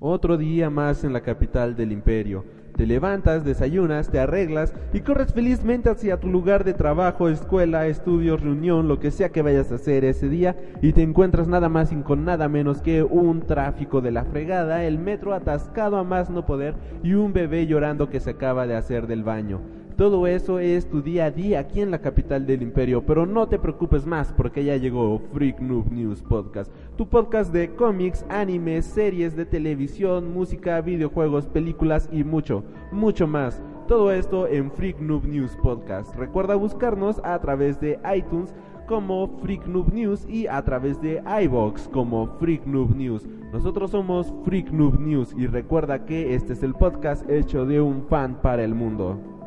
Otro día más en la capital del imperio. Te levantas, desayunas, te arreglas y corres felizmente hacia tu lugar de trabajo, escuela, estudios, reunión, lo que sea que vayas a hacer ese día y te encuentras nada más y con nada menos que un tráfico de la fregada, el metro atascado a más no poder y un bebé llorando que se acaba de hacer del baño. Todo eso es tu día a día aquí en la capital del imperio, pero no te preocupes más porque ya llegó Freak Noob News Podcast, tu podcast de cómics, animes, series de televisión, música, videojuegos, películas y mucho, mucho más. Todo esto en Freak Noob News Podcast. Recuerda buscarnos a través de iTunes como Freak Noob News y a través de iBox como Freak Noob News. Nosotros somos Freak Noob News y recuerda que este es el podcast hecho de un fan para el mundo.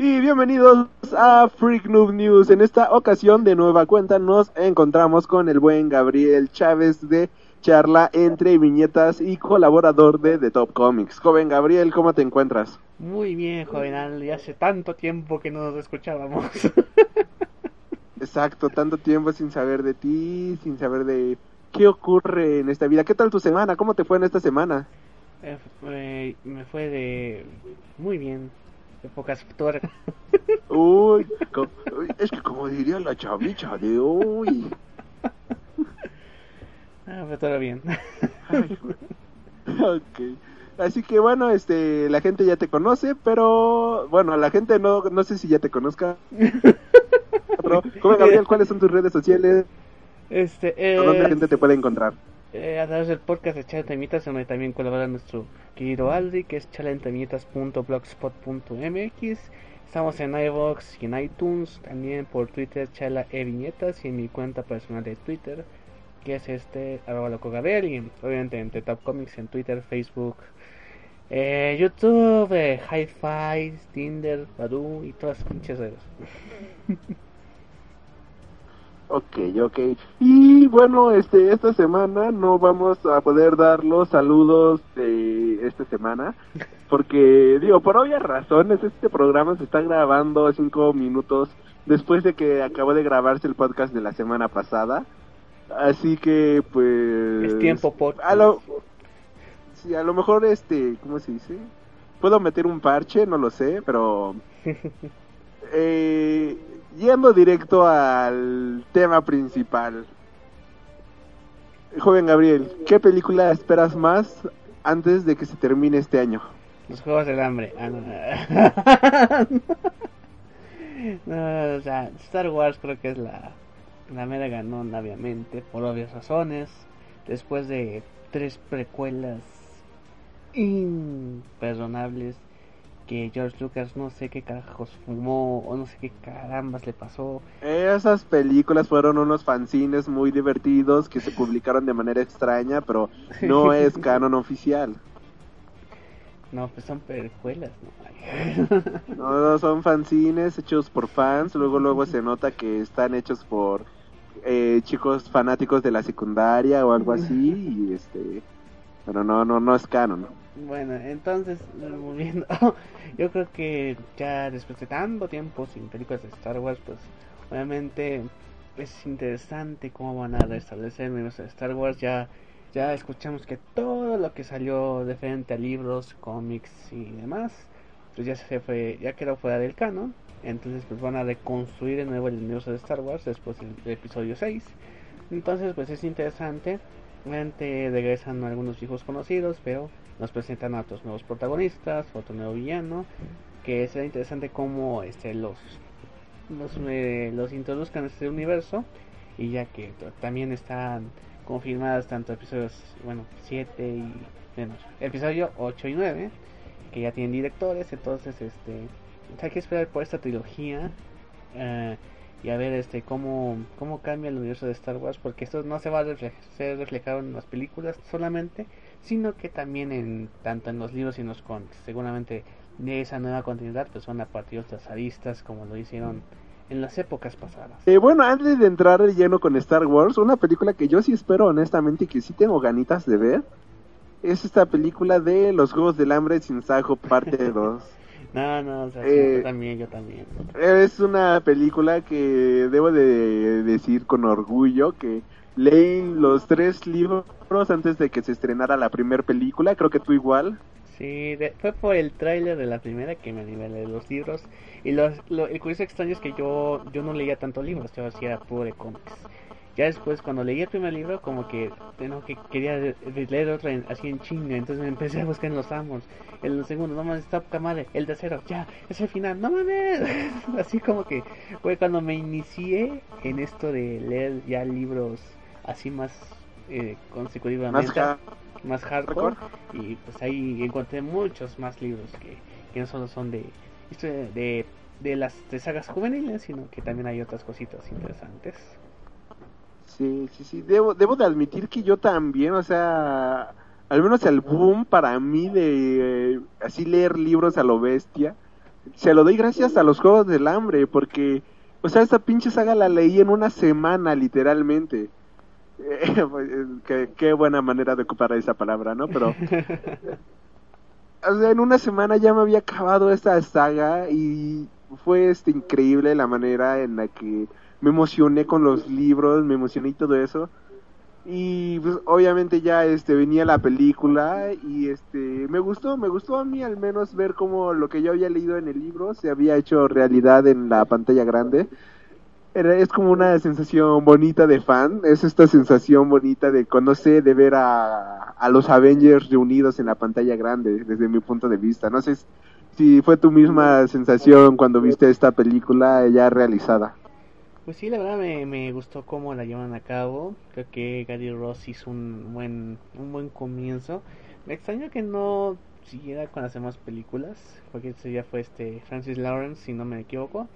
Y bienvenidos a Freak Noob News. En esta ocasión, de nueva cuenta, nos encontramos con el buen Gabriel Chávez de Charla entre Viñetas y colaborador de The Top Comics. Joven Gabriel, ¿cómo te encuentras? Muy bien, joven. Ya hace tanto tiempo que no nos escuchábamos. Exacto, tanto tiempo sin saber de ti, sin saber de qué ocurre en esta vida. ¿Qué tal tu semana? ¿Cómo te fue en esta semana? Eh, me fue de muy bien de pocas tuercas. Uy, es que como diría la chavicha de hoy. Ah, pero todo bien. ok. Así que bueno, este, la gente ya te conoce, pero bueno, la gente no, no sé si ya te conozca. Pero, Gabriel, ¿cuáles son tus redes sociales? Este, ¿Dónde la gente te puede encontrar? Eh, a través del podcast de Chalentamitas, donde también colabora nuestro querido Aldi, que es chalentamitas.blogspot.mx. Estamos en iVoox y en iTunes, también por Twitter, Chala e Viñetas, y en mi cuenta personal de Twitter, que es este, arroba loco Gabriel, y obviamente en The Top Comics, en Twitter, Facebook, eh, YouTube, eh, Hi-Fi, Tinder, Badoo y todas las pinches redes. Ok, ok. Y bueno, este, esta semana no vamos a poder dar los saludos de esta semana, porque, digo, por obvias razones, este programa se está grabando cinco minutos después de que acabó de grabarse el podcast de la semana pasada. Así que, pues... Es tiempo por... A lo, sí, a lo mejor, este, ¿cómo se dice? Puedo meter un parche, no lo sé, pero... eh yendo directo al tema principal. Joven Gabriel, ¿qué película esperas más antes de que se termine este año? Los Juegos del Hambre. Ah, no. Star Wars creo que es la, la mera ganón, obviamente, por obvias razones. Después de tres precuelas imperdonables que George Lucas no sé qué carajos fumó o no sé qué carambas le pasó. Esas películas fueron unos fanzines muy divertidos que se publicaron de manera extraña, pero no es canon oficial. No, pues son perjuelas, ¿no? no, son fanzines hechos por fans, luego luego se nota que están hechos por eh, chicos fanáticos de la secundaria o algo así y este pero no no no es canon. Bueno, entonces, volviendo, yo creo que ya después de tanto tiempo sin películas de Star Wars, pues obviamente es interesante cómo van a restablecer el universo de Star Wars. Ya, ya escuchamos que todo lo que salió de frente a libros, cómics y demás, pues ya se fue, ya quedó fuera del canon. Entonces, pues van a reconstruir de nuevo el universo de Star Wars después del episodio 6. Entonces, pues es interesante. Obviamente regresan algunos hijos conocidos, pero nos presentan a otros nuevos protagonistas, otro nuevo villano, que será interesante cómo este, los, los, eh, los introduzcan en este universo, y ya que también están confirmadas tanto episodios, bueno, 7 y, bueno, episodio 8 y 9, que ya tienen directores, entonces este, hay que esperar por esta trilogía. Eh, y a ver este cómo, cómo cambia el universo de Star Wars porque esto no se va a ser reflejado en las películas solamente sino que también en tanto en los libros y en los cómics. Seguramente de esa nueva continuidad pues son a partir de aristas como lo hicieron en las épocas pasadas. Eh, bueno, antes de entrar de lleno con Star Wars, una película que yo sí espero honestamente y que sí tengo ganitas de ver, es esta película de Los Juegos del Hambre sin Sajo, parte 2. no, no, o sea, eh, yo también, yo también. Es una película que debo de decir con orgullo que leí los tres libros antes de que se estrenara la primera película, creo que tú igual. Sí, fue por el tráiler de la primera que me animé de los libros. Y los, lo, el curioso extraño es que yo, yo no leía tanto libros, yo hacía puro de cómics. Ya después, cuando leí el primer libro, como que, no, que quería leer otro así en chinga, entonces me empecé a buscar en los amos. El segundo, no mames, está madre. El tercero, ya, es el final, no mames. así como que fue cuando me inicié en esto de leer ya libros así más eh, consecutivamente. Más, hardcore. Y pues ahí encontré muchos más libros que, que no solo son de, de, de las de sagas juveniles, sino que también hay otras cositas interesantes. Sí, sí, sí. Debo, debo de admitir que yo también, o sea, al menos el boom para mí de eh, así leer libros a lo bestia, se lo doy gracias a los Juegos del Hambre, porque, o sea, esta pinche saga la leí en una semana, literalmente. Pues, qué, buena manera de ocupar esa palabra, ¿no? Pero, o sea, en una semana ya me había acabado esta saga y fue este increíble la manera en la que me emocioné con los libros, me emocioné y todo eso. Y pues obviamente ya este venía la película y este me gustó, me gustó a mí al menos ver cómo lo que yo había leído en el libro se había hecho realidad en la pantalla grande. Es como una sensación bonita de fan, es esta sensación bonita de conocer, de ver a, a los Avengers reunidos en la pantalla grande, desde mi punto de vista. No sé si fue tu misma sensación cuando viste esta película ya realizada. Pues sí, la verdad me, me gustó cómo la llevan a cabo. Creo que Gary Ross hizo un buen, un buen comienzo. Me extraño que no siguiera con las demás películas, porque ese ya fue este Francis Lawrence, si no me equivoco.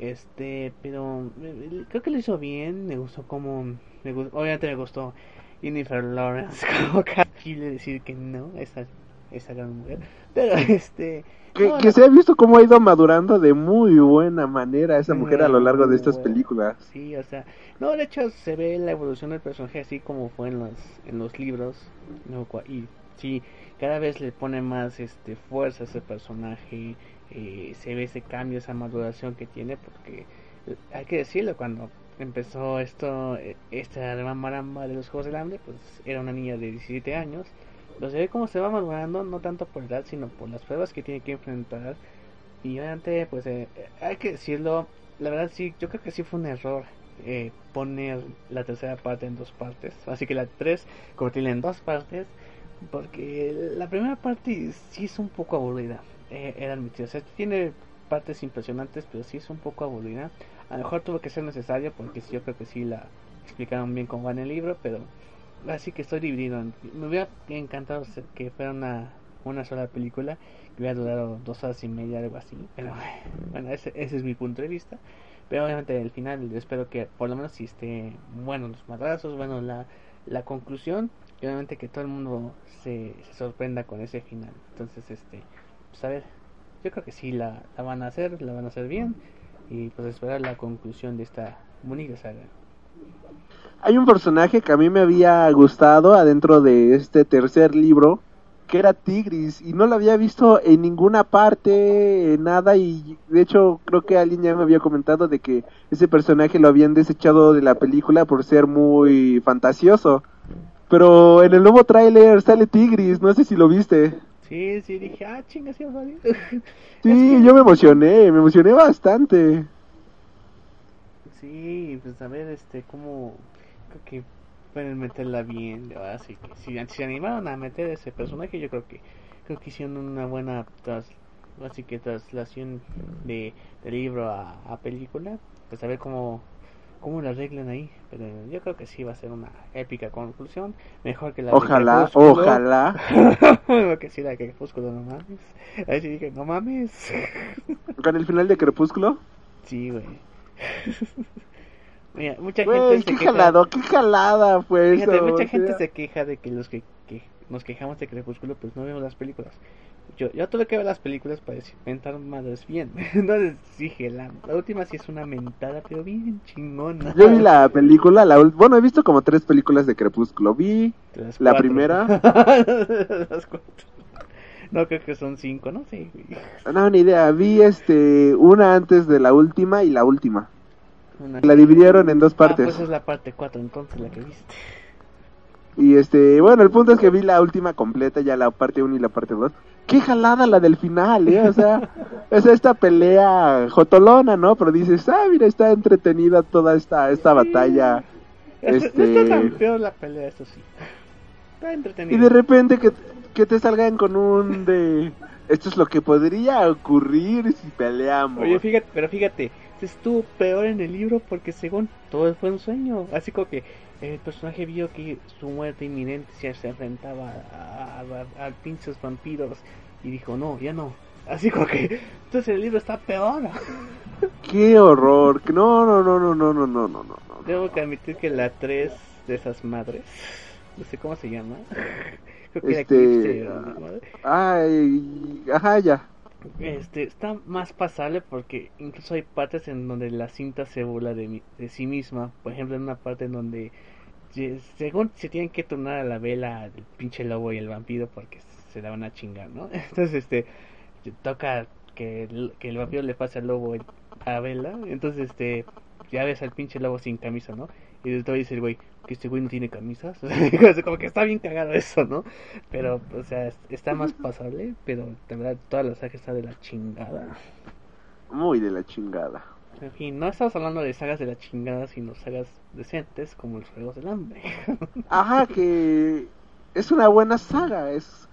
Este, pero eh, creo que lo hizo bien, me gustó como, me obviamente me gustó Jennifer Lawrence, como casi decir que no, esa, esa gran mujer, pero este, que, se ha visto cómo ha ido madurando de muy buena manera esa mujer a lo largo de estas películas. Sí, o sea, no, de hecho se ve la evolución del personaje así como fue en los, en los libros. y sí, cada vez le pone más este fuerza a ese personaje. Eh, se ve ese cambio, esa maduración que tiene, porque eh, hay que decirlo, cuando empezó esto, eh, esta maramba de los Juegos del Hambre, pues era una niña de 17 años lo se ve cómo se va madurando, no tanto por edad, sino por las pruebas que tiene que enfrentar. Y obviamente, pues eh, hay que decirlo, la verdad sí, yo creo que sí fue un error eh, poner la tercera parte en dos partes. Así que la tres convertirla en dos partes, porque la primera parte sí es un poco aburrida, eh, era admitido. O sea, tiene partes impresionantes, pero sí es un poco aburrida. A lo mejor tuvo que ser necesario, porque sí, yo creo que sí la explicaron bien como va en el libro, pero así que estoy dividido. Me hubiera encantado que fuera una, una sola película que hubiera durado dos horas y media, algo así. Pero bueno, ese, ese es mi punto de vista. Pero obviamente al final espero que por lo menos si esté bueno los madrazos, bueno la, la conclusión y obviamente que todo el mundo se, se sorprenda con ese final. Entonces, este, pues a ver, yo creo que sí la, la van a hacer, la van a hacer bien y pues esperar la conclusión de esta bonita saga. Hay un personaje que a mí me había gustado adentro de este tercer libro, que era Tigris, y no lo había visto en ninguna parte, en nada, y de hecho creo que alguien ya me había comentado de que ese personaje lo habían desechado de la película por ser muy fantasioso. Pero en el nuevo tráiler sale Tigris, no sé si lo viste. Sí, sí, dije, ah, chinga, sí, Sí, yo me emocioné, me emocioné bastante. Sí, pues a ver, este, cómo, creo que pueden meterla bien, así que si, se animaron a meter ese personaje, yo creo que creo que hicieron una buena tras, así que traslación de, de libro a, a, película, pues a ver cómo cómo la arreglan ahí, pero yo creo que sí va a ser una épica conclusión, mejor que la ojalá, de ojalá, que sí la de Crepúsculo, no mames, ahí sí dije, no mames, con el final de Crepúsculo, sí, güey. mucha gente qué jalado, qué jalada fue Fíjate, Mucha gente se queja de que los que, que, nos quejamos de Crepúsculo, pues no vemos las películas. Yo, yo tuve que ver las películas para mentar madres bien. Entonces dije, la, la, última sí es una mentada, pero bien chingona. Yo vi la película, la, bueno, he visto como tres películas de Crepúsculo. Vi la primera. las cuatro. No, creo que son cinco, ¿no? Sí. No, ni idea. Vi este una antes de la última y la última. Una- La dividieron en dos Ah, partes. pues es la parte 4, entonces la que viste. Y este, bueno, el punto es que vi la última completa, ya la parte 1 y la parte 2. Qué jalada la del final, ¿eh? O sea, es esta pelea jotolona, ¿no? Pero dices, ah, mira, está entretenida toda esta, esta batalla. Este... Este- No está tan peor la pelea, eso sí. Está Y entretenido. de repente que, que te salgan con un de... Esto es lo que podría ocurrir si peleamos. Oye, fíjate, pero fíjate, estuvo peor en el libro porque según todo fue un sueño. Así como que el personaje vio que su muerte inminente se enfrentaba a, a, a- a pinches vampiros y dijo, no, ya no. Así como que, entonces el libro está peor. Qué horror. No, no, no, no, no, no, no, no, no. Tengo que admitir que la 3 de esas madres, no sé cómo se llama. Creo que era Este, Eclipse, ¿no? Madre. Ay, ajá, ya. Este, está más pasable porque incluso hay partes en donde la cinta se burla de, mi- de sí misma. Por ejemplo, en una parte en donde según se tienen que turnar a la vela el pinche lobo y el vampiro porque se la van a chingar, ¿no? Entonces, este, toca que el, que el vampiro le pase al lobo a vela. Entonces, este, ya ves al pinche lobo sin camisa, ¿no? Y después dice el güey que este güey no tiene camisas. Como que está bien cagado eso, ¿no? Pero, o sea, es- está más pasable, pero de verdad toda la saga está de la chingada. Muy de la chingada. En fin, no estamos hablando de sagas de la chingada, sino sagas decentes como los Juegos del Hambre. Ajá, que es una buena saga, es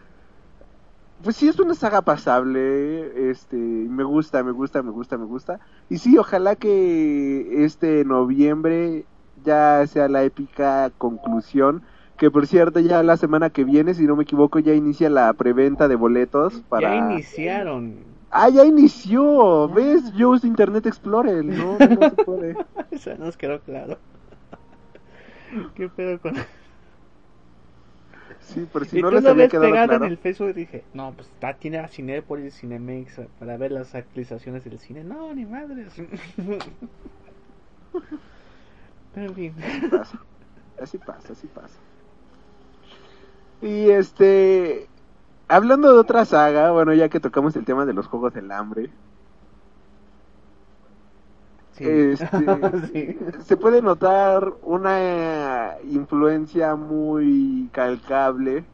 pues sí es una saga pasable, este, me gusta, me gusta, me gusta, me gusta. Y sí, ojalá que este noviembre ya sea la épica conclusión, que por cierto ya la semana que viene, si no me equivoco, ya inicia la preventa de boletos para Ya iniciaron. Ah, ya inició. ¿Ves? Yo uso Internet Explorer, ¿no? No se puede. Eso nos quedó claro. ¿Qué pedo con.? Sí, por si y no les había quedado pegado claro. en el Facebook dije, no, pues está, tiene a Cinépolis, Cinemex eh, para ver las actualizaciones del cine. No, ni madres. Pero en fin. pasa. Así pasa, así pasa. Y este, hablando de otra saga, bueno, ya que tocamos el tema de los Juegos del Hambre, Sí. Este, Sí. se puede notar una influencia muy calcable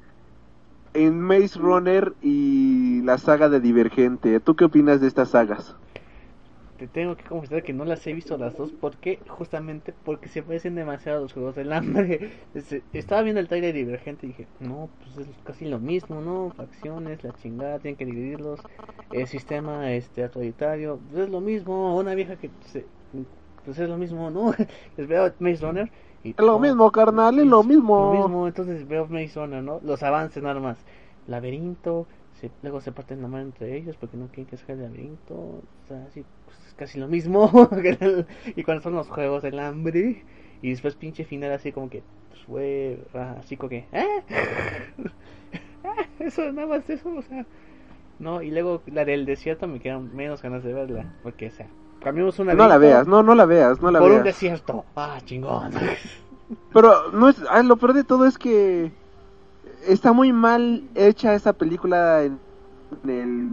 en Maze Runner y la saga de Divergente. ¿Tú qué opinas de estas sagas? Te tengo que confesar que no las he visto las dos porque justamente porque se parecen demasiado a los juegos del hambre. Este, Estaba viendo el trailer divergente y dije, no, pues es casi lo mismo, ¿no? Facciones, la chingada, tienen que dividirlos. El sistema este autoritario, pues es lo mismo. Una vieja que se, pues es lo mismo, ¿no? Les veo Maze Runner y Es lo oh, mismo, carnal, es lo mismo. lo mismo, entonces veo Maze Runner, ¿no? Los avances nada más. Laberinto, se, luego se parten la mano entre ellos porque no quieren que sea el laberinto. O sea, así, pues, es casi lo mismo. que el- y cuando son los juegos del hambre. Y después pinche final así como que, pues fue ah, así como que, ¿eh? Eso, nada más eso, o sea. No, y luego la del desierto me quedan menos ganas de verla. Porque, o sea, cambiamos una No la veas, no, no la veas, no la por un veas. desierto. Ah, chingón. Pero no es, ah, lo peor de todo es que está muy mal hecha esa película en, en el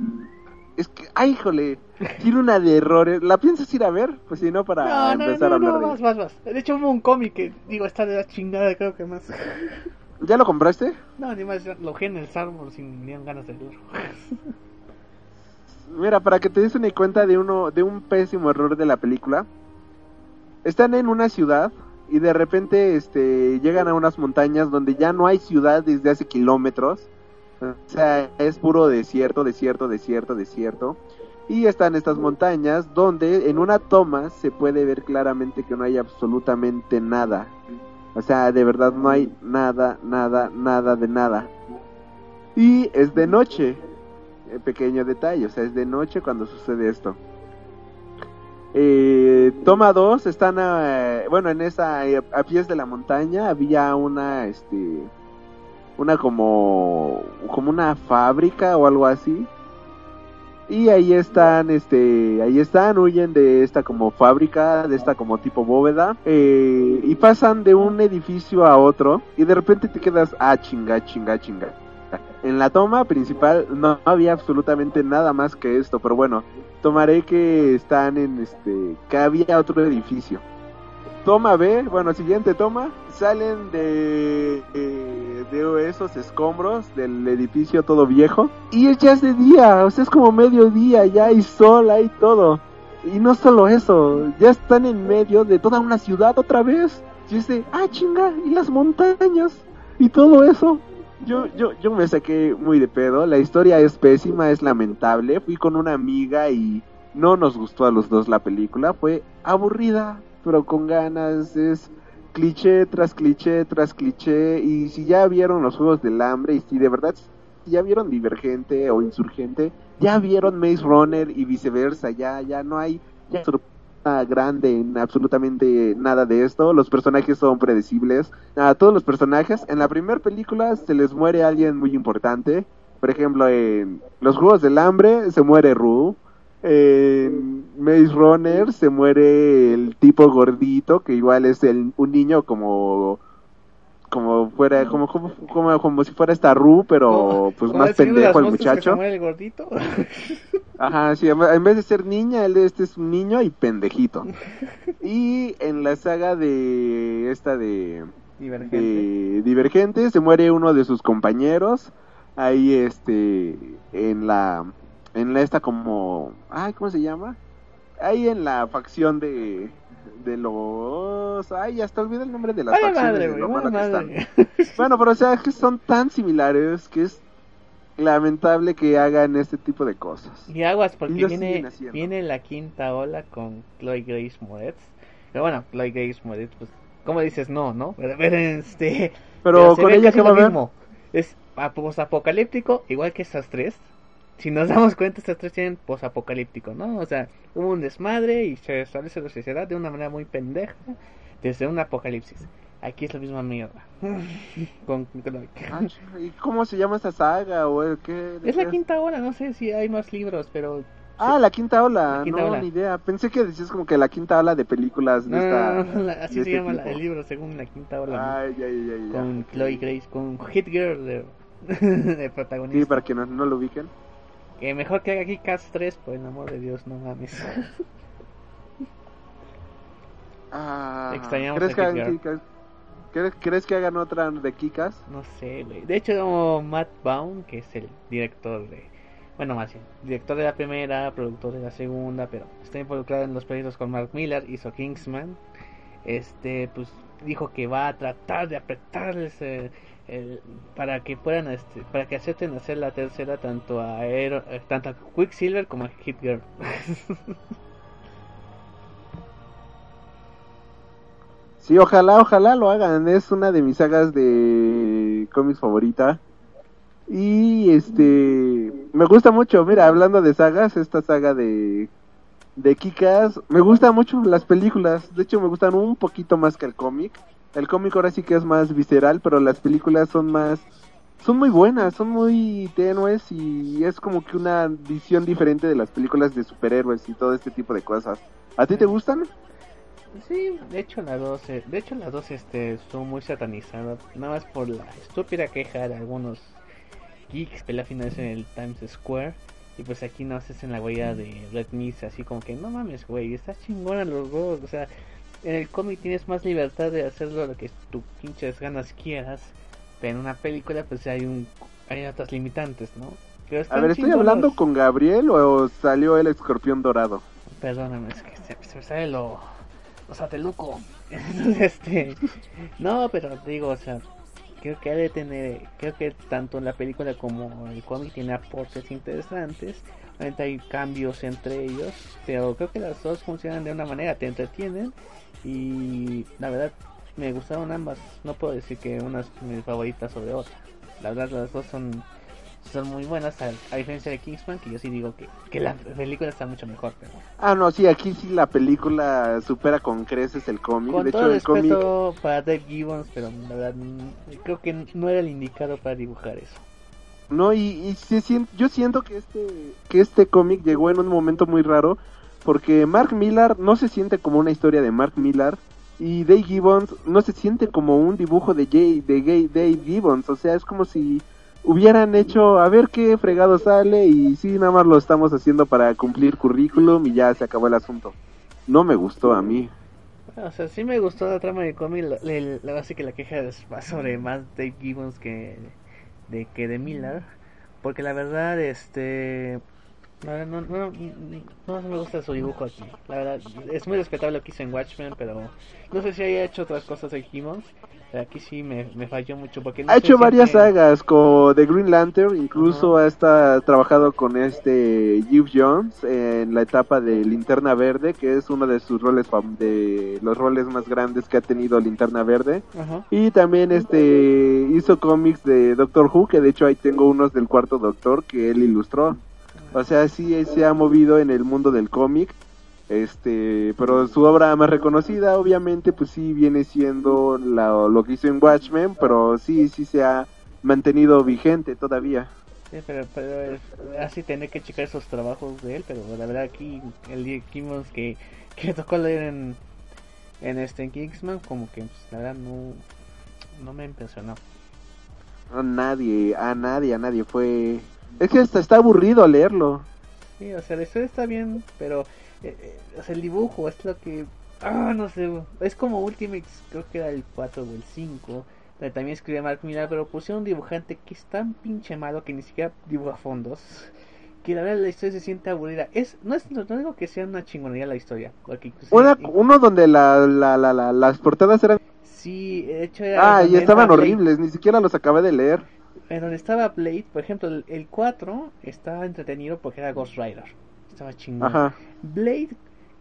es que, ay, híjole, tiene una de errores. ¿La piensas ir a ver? Pues si no, para No, no, empezar no, a hablar no, de ella. vas, vas. De hecho hubo un cómic que, digo, está de la chingada, creo que más. ¿Ya lo compraste? No, ni más, lo en el árbol sin ni ganas de verlo. Mira, para que te des una cuenta de uno de un pésimo error de la película. Están en una ciudad y de repente este llegan a unas montañas donde ya no hay ciudad desde hace kilómetros. O sea, es puro desierto, desierto, desierto, desierto. Y están estas montañas donde en una toma se puede ver claramente que no hay absolutamente nada. O sea, de verdad no hay nada, nada, nada de nada. Y es de noche. Eh, pequeño detalle, o sea, es de noche cuando sucede esto. Eh, toma 2, están a, bueno, en esa, eh, a pies de la montaña había una, este, una como, como una fábrica o algo así. Y ahí están, este, ahí están, huyen de esta como fábrica, de esta como tipo bóveda, eh, y pasan de un edificio a otro, y de repente te quedas, ah, chinga, chinga, chinga. En la toma principal no había absolutamente nada más que esto, pero bueno, tomaré que están en este, que había otro edificio. Toma B, bueno, siguiente toma, salen de, de esos escombros del edificio todo viejo y ya es de día, o sea, es como mediodía, ya hay sol, hay todo. Y no solo eso, ya están en medio de toda una ciudad otra vez. Y de, ah, chinga, y las montañas, y todo eso. Yo, yo, yo me saqué muy de pedo. La historia es pésima, es lamentable. Fui con una amiga y no nos gustó a los dos la película. Fue aburrida, pero con ganas. Es cliché tras cliché tras cliché. Y si ya vieron los Juegos del Hambre y si de verdad ya vieron Divergente o Insurgente, ya vieron Maze Runner y viceversa. Ya, ya no hay ya grande en absolutamente nada de esto. Los personajes son predecibles. A todos los personajes, en la primera película se les muere alguien muy importante. Por ejemplo, en Los Juegos del Hambre se muere Rue. En Maze Runner se muere el tipo gordito, que igual es el, un niño como como fuera como como, como, como si fuera esta Ru pero pues más pendejo el muchacho se muere el gordito Ajá, sí, en vez de ser niña, él este es un niño y pendejito. Y en la saga de esta de Divergente. Divergente se muere uno de sus compañeros. Ahí este en la en la esta como ay, ¿cómo se llama? Ahí en la facción de de los ay, hasta olvidé el nombre de las facciones. Bueno, pero o sea, que son tan similares que es lamentable que hagan este tipo de cosas. Y aguas, porque viene, viene la quinta ola con Chloe Grace Moretz. Pero bueno, Chloe Grace Moretz, pues, ¿cómo dices no, no? Pero, este, pero, con ella que va a ver. Mismo. Es posapocalíptico, igual que estas tres. Si nos damos cuenta, estas tres tienen posapocalíptico, ¿no? O sea, hubo un desmadre y se establece la sociedad de una manera muy pendeja desde un apocalipsis. Aquí es la misma mierda. Con, ah, ¿Y cómo se llama esa saga? o qué, Es la quinta ola, no sé si hay más libros, pero... Ah, la quinta ola, no, ni idea. Pensé que decías como que la quinta ola de películas de esta, así se este llama la, el libro, según la quinta ola. Ay, ay, ay, con Chloe Grace, con Hit Girl de, de, protagonista. Sí, para que no, no lo ubiquen. Que mejor que haga aquí Cast 3, pues, en amor de Dios, no mames. ah, Extrañamos ¿crees a Girl? ¿Crees, que hagan otra de Kikas? No sé, güey. De hecho, Matt Baum, que es el director de. Bueno, más bien, director de la primera, productor de la segunda, pero está involucrado en los proyectos con Mark Miller, hizo Kingsman. Este, pues dijo que va a tratar de apretarles el, para que puedan, este, para que acepten hacer la tercera tanto a, Aero, tanto a Quicksilver como a Hit Girl. Sí, ojalá, ojalá lo hagan. Es una de mis sagas de cómics favorita. Y este, me gusta mucho. Mira, hablando de sagas, esta saga de de Kikas, me gustan mucho las películas. De hecho, me gustan un poquito más que el cómic. El cómic ahora sí que es más visceral, pero las películas son más son muy buenas, son muy tenues y es como que una visión diferente de las películas de superhéroes y todo este tipo de cosas. ¿A ti te gustan? Sí, de hecho las dos, de hecho las dos este, son muy satanizadas, nada más por la estúpida queja de algunos geeks que la final en el Times Square y pues aquí no haces en la huella de Red Mist así como que no mames güey, estás chingona los dos, o sea, en el cómic tienes más libertad de hacerlo lo que tú pinches ganas quieras, pero en una película pues hay un hay otras limitantes, ¿no? A ver, ¿estoy hablando con Gabriel o salió el escorpión dorado? Perdóname, es que se, se me sale lo o sea, Teluco. este, no, pero digo, o sea, creo que ha de tener, creo que tanto en la película como el cómic tiene aportes interesantes. Obviamente hay cambios entre ellos, pero creo que las dos funcionan de una manera, te entretienen y la verdad me gustaron ambas. No puedo decir que una es mi favorita sobre otra. La verdad las dos son son muy buenas, a, diferencia de Kingsman, que yo sí digo que, que la película está mucho mejor. Pero... Ah, no, sí, aquí sí la película supera con creces el cómic. Con de todo hecho, el para Dave Gibbons, pero la verdad creo que no era el indicado para dibujar eso. No, y, y yo siento que este, que este cómic llegó en un momento muy raro, porque Mark Millar no se siente como una historia de Mark Millar, y Dave Gibbons no se siente como un dibujo de, Jay, de Dave Gibbons, o sea, es como si hubieran hecho a ver qué fregado sale y sí, nada más lo estamos haciendo para cumplir currículum y ya se acabó el asunto. No me gustó a mí. O sea, sí me gustó la trama de cómic. La, la, la base que la queja es más sobre más Dave Gibbons que de, que de Miller. Porque la verdad, este. No, no, no, no, me gusta su dibujo aquí. La verdad, es muy respetable lo que hizo en Watchmen, pero no sé si haya hecho otras cosas de Gibbons. Aquí sí me, me falló mucho porque ha hecho varias sagas con The Green Lantern, incluso ha trabajado con este Jeff Jones en la etapa de Linterna Verde, que es uno de sus roles de los roles más grandes que ha tenido Linterna Verde. Y también este hizo cómics de Doctor Who, que de hecho ahí tengo unos del cuarto Doctor que él ilustró. O sea, sí se ha movido en el mundo del cómic este, pero su obra más reconocida, obviamente, pues sí viene siendo lo que hizo en Watchmen, pero sí, sí se ha mantenido vigente todavía. Sí, pero, pero así tener que checar esos trabajos de él, pero la verdad aquí el día que, que tocó leer en, en este Kingsman, como que pues, la verdad no, no me impresionó. A nadie, a nadie, a nadie fue... Es que hasta está aburrido leerlo. Sí, o sea, la historia está bien, pero eh, eh, o sea, el dibujo es lo que. Ah, no sé. Es como Ultimates, creo que era el 4 o el 5. también escribe Mark Millar, pero pusieron un dibujante que es tan pinche malo que ni siquiera dibuja fondos. Que la verdad la historia se siente aburrida. Es, no, es, no digo que sea una chingonería la historia. uno donde la, la, la, las portadas eran. Sí, de hecho era. Ah, y estaban horribles, ni siquiera los acabé de leer. En donde estaba Blade, por ejemplo, el, el 4 estaba entretenido porque era Ghost Rider estaba chingón. Blade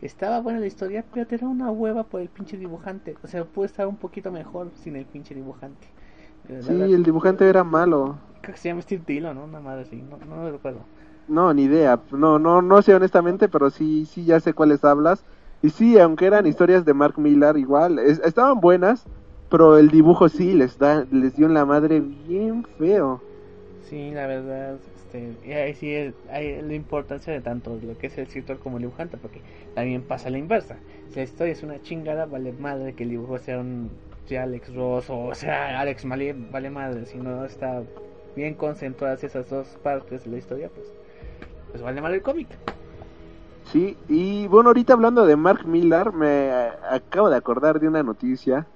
estaba buena la historia, pero te da una hueva por el pinche dibujante. O sea, puede estar un poquito mejor sin el pinche dibujante. sí, el dibujante era malo. Creo que se llama Steve Dillon, ¿no? Una madre así, no, no lo recuerdo. No, ni idea. No, no, no sé honestamente, pero sí, sí ya sé cuáles hablas. Y sí, aunque eran historias de Mark Millar, igual, estaban buenas, pero el dibujo sí les da, les dio en la madre bien feo. Sí, la verdad, este, y ahí sí hay la importancia de tanto lo que es el escritor como el dibujante, porque también pasa la inversa. Si la historia es una chingada, vale madre que el dibujo sea un sea Alex Ross o sea Alex Malé, vale madre. Si no está bien concentradas esas dos partes de la historia, pues, pues vale madre el cómic. Sí, y bueno, ahorita hablando de Mark Millar, me acabo de acordar de una noticia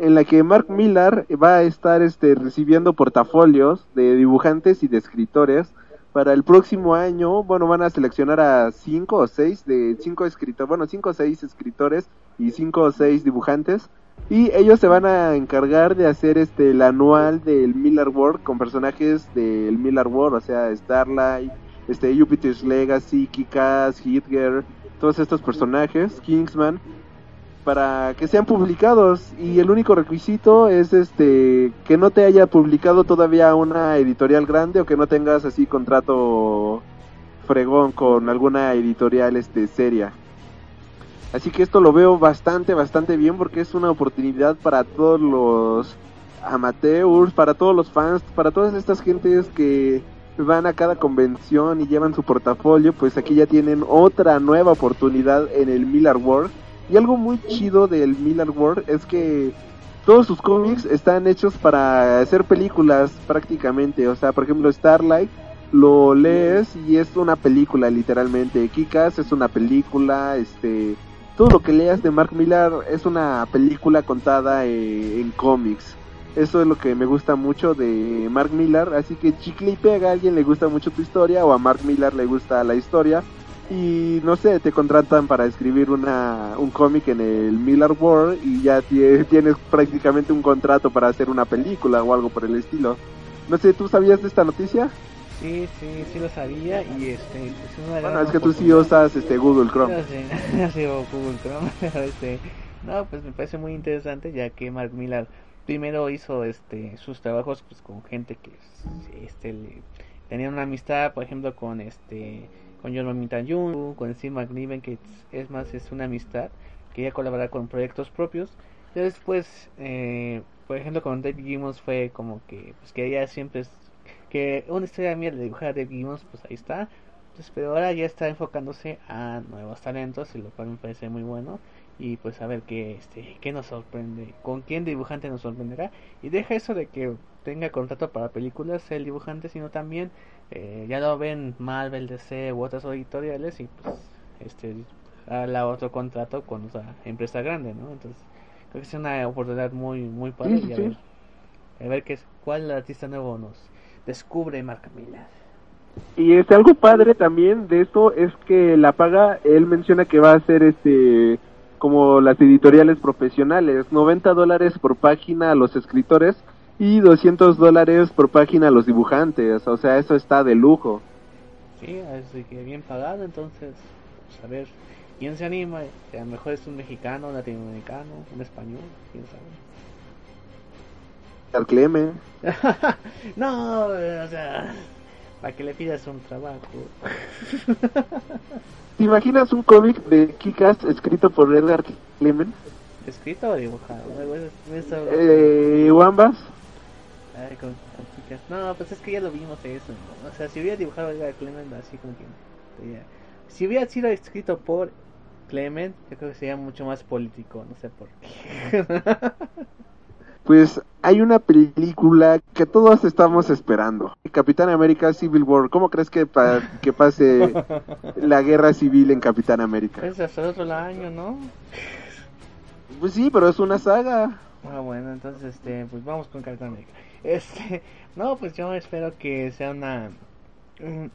en la que Mark Millar va a estar este, recibiendo portafolios de dibujantes y de escritores para el próximo año, bueno, van a seleccionar a cinco o seis de cinco escritores, bueno, cinco o seis escritores y cinco o seis dibujantes. Y ellos se van a encargar de hacer este el anual del Miller World con personajes del Miller World, o sea, Starlight, este Jupiter's Legacy, Kikas, Hitler, todos estos personajes, Kingsman para que sean publicados y el único requisito es este que no te haya publicado todavía una editorial grande o que no tengas así contrato fregón con alguna editorial este seria. Así que esto lo veo bastante bastante bien porque es una oportunidad para todos los amateurs, para todos los fans, para todas estas gentes que van a cada convención y llevan su portafolio, pues aquí ya tienen otra nueva oportunidad en el Miller World y algo muy chido del Miller World es que todos sus cómics están hechos para hacer películas prácticamente. O sea, por ejemplo, Starlight lo lees y es una película literalmente. Kikas es una película, este, todo lo que leas de Mark Millar es una película contada eh, en cómics. Eso es lo que me gusta mucho de Mark Millar, así que chicle y pega, a alguien le gusta mucho tu historia o a Mark Millar le gusta la historia, y no sé, te contratan para escribir una, un cómic en el Miller World y ya tienes prácticamente un contrato para hacer una película o algo por el estilo. No sé, ¿tú sabías de esta noticia? Sí, sí, sí lo sabía y este... Es una bueno, es que tú sí usas este, Google Chrome. No, sí, Google Chrome, este... No, pues me parece muy interesante ya que Mark Millar primero hizo este sus trabajos pues con gente que este le, tenían una amistad, por ejemplo, con este con John Jr., con Steve McNiven, que es más, es una amistad, quería colaborar con proyectos propios. Y después, eh, por ejemplo, con David Gibbons fue como que, pues quería siempre, que una historia mía de dibujar a David Gibbons, pues ahí está. Entonces, pero ahora ya está enfocándose a nuevos talentos, y lo cual me parece muy bueno. y pues a ver qué este qué nos sorprende con quién dibujante nos sorprenderá y deja eso de que tenga contrato para películas el dibujante sino también eh, ya lo ven Marvel DC u otras editoriales y pues este la otro contrato con otra empresa grande no entonces creo que es una oportunidad muy muy padre y a ver a ver qué es, cuál artista nuevo nos descubre Marca Miller y este algo padre también de esto es que la paga él menciona que va a ser este como las editoriales profesionales, 90 dólares por página a los escritores y 200 dólares por página a los dibujantes, o sea, eso está de lujo. Sí, así que bien pagado, entonces, pues, a ver, ¿quién se anima? A lo mejor es un mexicano, un latinoamericano, un español, quién sabe. Al Clemen. no, o sea, para que le pidas un trabajo. ¿Te imaginas un cómic de Kikas escrito por Edgar Clement? ¿Escrito o dibujado? Eh, ¿Wambas? Ay, con, Kikas. No, pues es que ya lo vimos eso. O sea, si hubiera dibujado Edgar Clement, así como que. Si hubiera sido escrito por Clement, yo creo que sería mucho más político, no sé por qué. pues hay una película que todos estamos esperando. Capitán América Civil War. ¿Cómo crees que, que pase la guerra civil en Capitán América? Es hasta otro año, ¿no? Pues sí, pero es una saga. Ah, bueno, entonces, este, pues vamos con Capitán América. Este, no, pues yo espero que sea una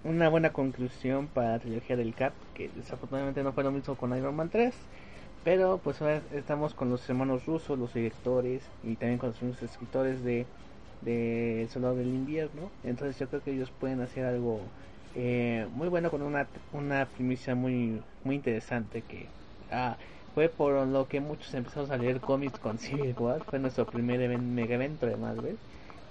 una buena conclusión para la trilogía del Cap, que desafortunadamente no fue lo mismo con Iron Man 3. Pero pues ahora estamos con los hermanos rusos, los directores y también con los escritores de, de El Soldado del Invierno. Entonces yo creo que ellos pueden hacer algo eh, muy bueno con una, una primicia muy, muy interesante que ah, fue por lo que muchos empezamos a leer cómics con Civil War. Fue nuestro primer mega evento de Marvel.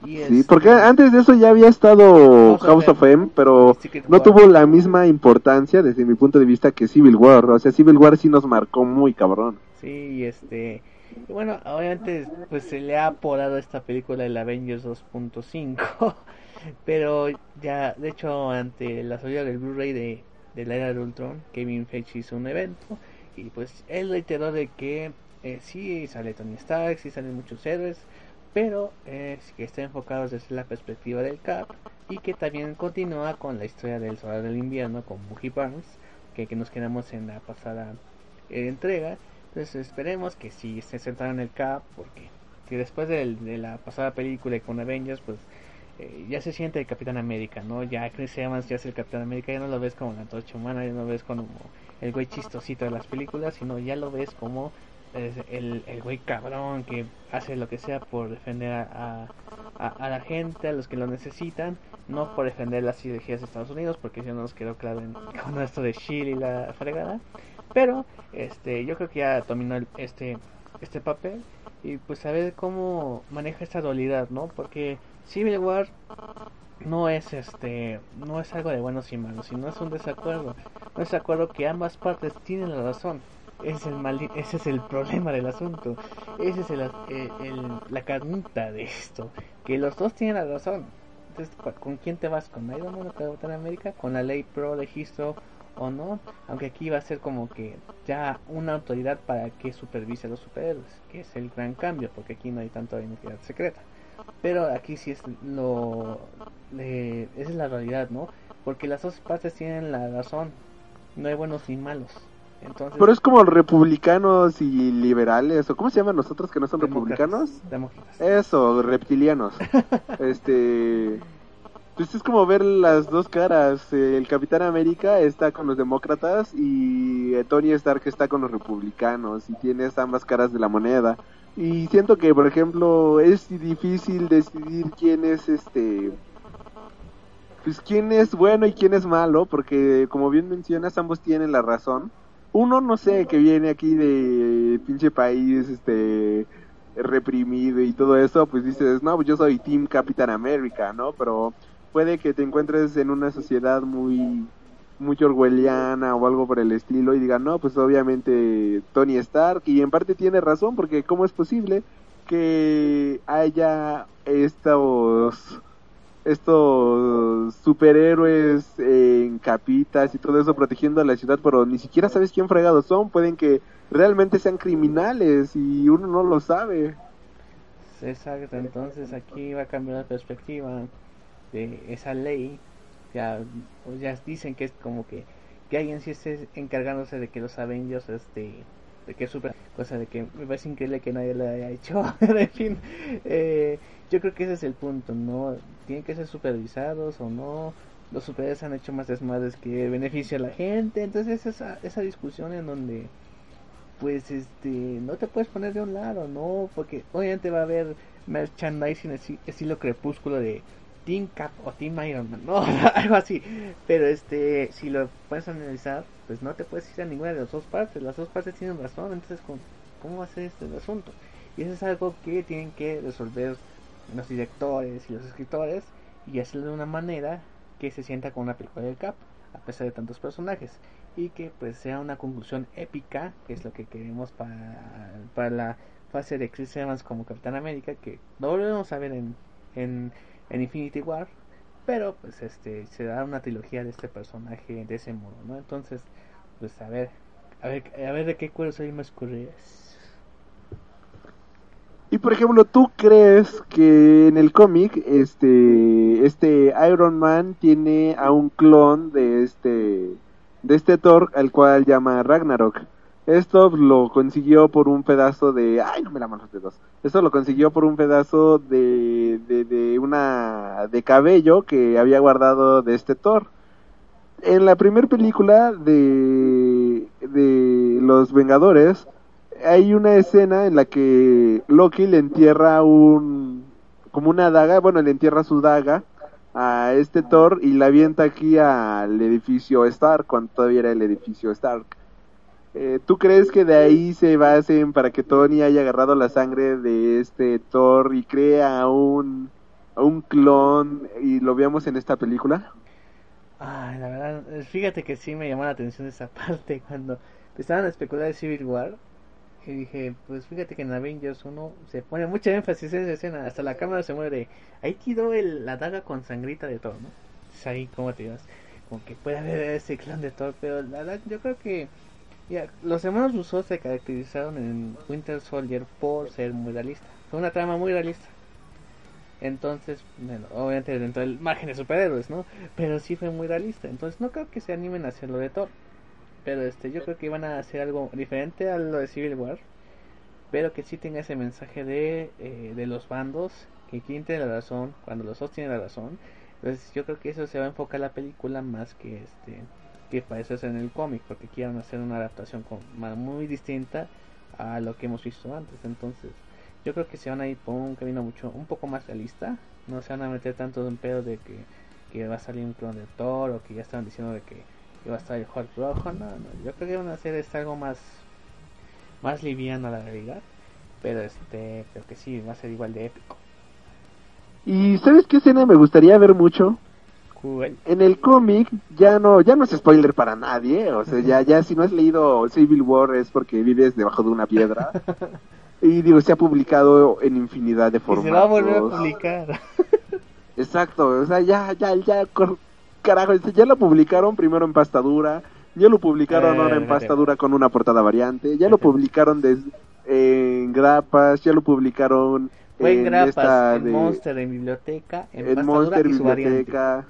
Sí, porque antes de eso ya había estado House, of M, pero no tuvo la misma importancia desde mi punto de vista que Civil War. O sea, Civil War sí nos marcó muy cabrón. Sí, este. bueno, obviamente pues se le ha apodado esta película el Avengers 2.5, pero ya, de hecho, ante la salida del Blu-ray de, de la era de Ultron, Kevin Feige hizo un evento y pues él reiteró de que eh, sí sale Tony Stark, sí salen muchos héroes, pero eh, que está enfocado desde la perspectiva del Cap y que también continúa con la historia del Soldado del Invierno con Bucky Barnes, que, que nos quedamos en la pasada eh, entrega. Entonces esperemos que si se centraron en el Cap, porque si después de, la pasada película con Avengers, pues eh, ya se siente el Capitán América, ¿no? Ya Chris Evans ya es el Capitán América, ya no lo ves como la antorcha humana, ya no lo ves como el güey chistosito de las películas, sino ya lo ves como el, el güey cabrón que hace lo que sea por defender a, a, la gente, a los que lo necesitan, no por defender las ideologías de Estados Unidos, porque ya no nos quedó claro en, con esto de Chile y la fregada. Pero este yo creo que ya dominó este, este papel y pues a ver cómo maneja esta dualidad, ¿no? Porque Civil War no es este no es algo de buenos y malos, sino es un desacuerdo. Un desacuerdo que ambas partes tienen la razón es el ese es el problema del asunto. Ese es el, eh, la carnita de esto. Que los dos tienen la razón. Entonces, ¿con quién te vas? ¿Con Iron Man o Capitán América? ¿Con la ley pro registro o no? Aunque aquí va a ser como que ya una autoridad para que supervise a los superhéroes. Que es el gran cambio, porque aquí no hay tanta identidad secreta. Pero aquí sí es lo... esa es la realidad, ¿no? Porque las dos partes tienen la razón. No hay buenos ni malos. Pero es como republicanos y liberales, o ¿cómo se llaman nosotros que no son republicanos? Eso, reptilianos. este. Pues es como ver las dos caras. El Capitán América está con los demócratas y Tony Stark está con los republicanos y tienes ambas caras de la moneda. Y siento que, por ejemplo, es difícil decidir quién es este pues quién es bueno y quién es malo, porque como bien mencionas, ambos tienen la razón uno, no sé, que viene aquí de pinche país, este, reprimido y todo eso, pues dices, no, pues yo soy Team Capitán América, ¿no? Pero puede que te encuentres en una sociedad muy, muy orwelliana o algo por el estilo y digan, no, pues obviamente Tony Stark, y en parte tiene razón, porque ¿cómo es posible que haya estos estos superhéroes en capitas y todo eso protegiendo a la ciudad, pero ni siquiera sabes quién fregados son, pueden que realmente sean criminales y uno no lo sabe. Exacto, entonces aquí va a cambiar la perspectiva de esa ley. Ya, pues ya dicen que es como que, que alguien sí esté encargándose de que los Avengers este de que super cosa de que me parece increíble que nadie lo haya hecho en fin eh, yo creo que ese es el punto no tienen que ser supervisados o no los superhéroes han hecho más desmadres que beneficio a la gente entonces esa esa discusión en donde pues este no te puedes poner de un lado no porque obviamente va a haber merchandising así, estilo crepúsculo de Team Cap o Team Iron Man, no, algo así. Pero este, si lo puedes analizar, pues no te puedes ir a ninguna de las dos partes. Las dos partes tienen razón, entonces ¿cómo va a ser este asunto? Y eso es algo que tienen que resolver los directores y los escritores y hacerlo de una manera que se sienta con una película del Cap, a pesar de tantos personajes. Y que pues sea una conclusión épica, que es lo que queremos para, para la fase de Chris Evans como Capitán América, que no volvemos a ver en, en en Infinity War, pero pues este se da una trilogía de este personaje de ese modo, ¿no? Entonces, pues a ver, a ver, a ver de qué cuero hay más. Y por ejemplo, ¿tú crees que en el cómic este este Iron Man tiene a un clon de este de este Thor al cual llama Ragnarok? Esto lo consiguió por un pedazo de... Ay, no me la los dedos. Esto lo consiguió por un pedazo de, de, de una... de cabello que había guardado de este Thor. En la primera película de, de Los Vengadores hay una escena en la que Loki le entierra un... como una daga, bueno, le entierra su daga a este Thor y la avienta aquí al edificio Stark, cuando todavía era el edificio Stark eh, ¿Tú crees que de ahí se basen para que Tony haya agarrado la sangre de este Thor y crea un, un clon y lo veamos en esta película? Ay, la verdad, fíjate que sí me llamó la atención esa parte cuando estaban a especular de Civil War. Y dije, pues fíjate que en Avengers uno se pone mucha énfasis en esa escena, hasta la cámara se muere. Ahí tiró el, la daga con sangrita de Thor, ¿no? Es ahí, ¿cómo te digas? Como que puede haber ese clon de Thor, pero la verdad yo creo que los hermanos Rousseau se caracterizaron en Winter Soldier por ser muy realista. Fue una trama muy realista. Entonces, bueno, obviamente dentro del margen de superhéroes, ¿no? Pero sí fue muy realista. Entonces no creo que se animen a hacerlo de Thor. Pero este, yo creo que iban a hacer algo diferente a lo de Civil War. Pero que sí tenga ese mensaje de, eh, de los bandos. Que quien tiene la razón, cuando los dos tienen la razón. Entonces yo creo que eso se va a enfocar la película más que este que parece ser en el cómic, porque quieren hacer una adaptación muy distinta a lo que hemos visto antes. Entonces, yo creo que se van a ir por un camino mucho, un poco más realista. No se van a meter tanto en pedo de que, que va a salir un clon de Thor o que ya estaban diciendo de que, va a estar el Hulk rojo. No, no, yo creo que van a hacer esto algo más, más liviano a la realidad. Pero este, pero que sí, va a ser igual de épico. ¿Y sabes qué escena me gustaría ver mucho? En el cómic ya no ya no es spoiler para nadie, o sea, ya ya si no has leído Civil War es porque vives debajo de una piedra. y digo, se ha publicado en infinidad de formatos. se va a volver a publicar. Exacto, o sea, ya ya ya carajo, ya lo publicaron primero en pastadura, ya lo publicaron ahora en eh, pastadura con una portada variante, ya lo publicaron en grapas, ya lo publicaron en, grapas, en Monster, en biblioteca, en, Monster, y biblioteca,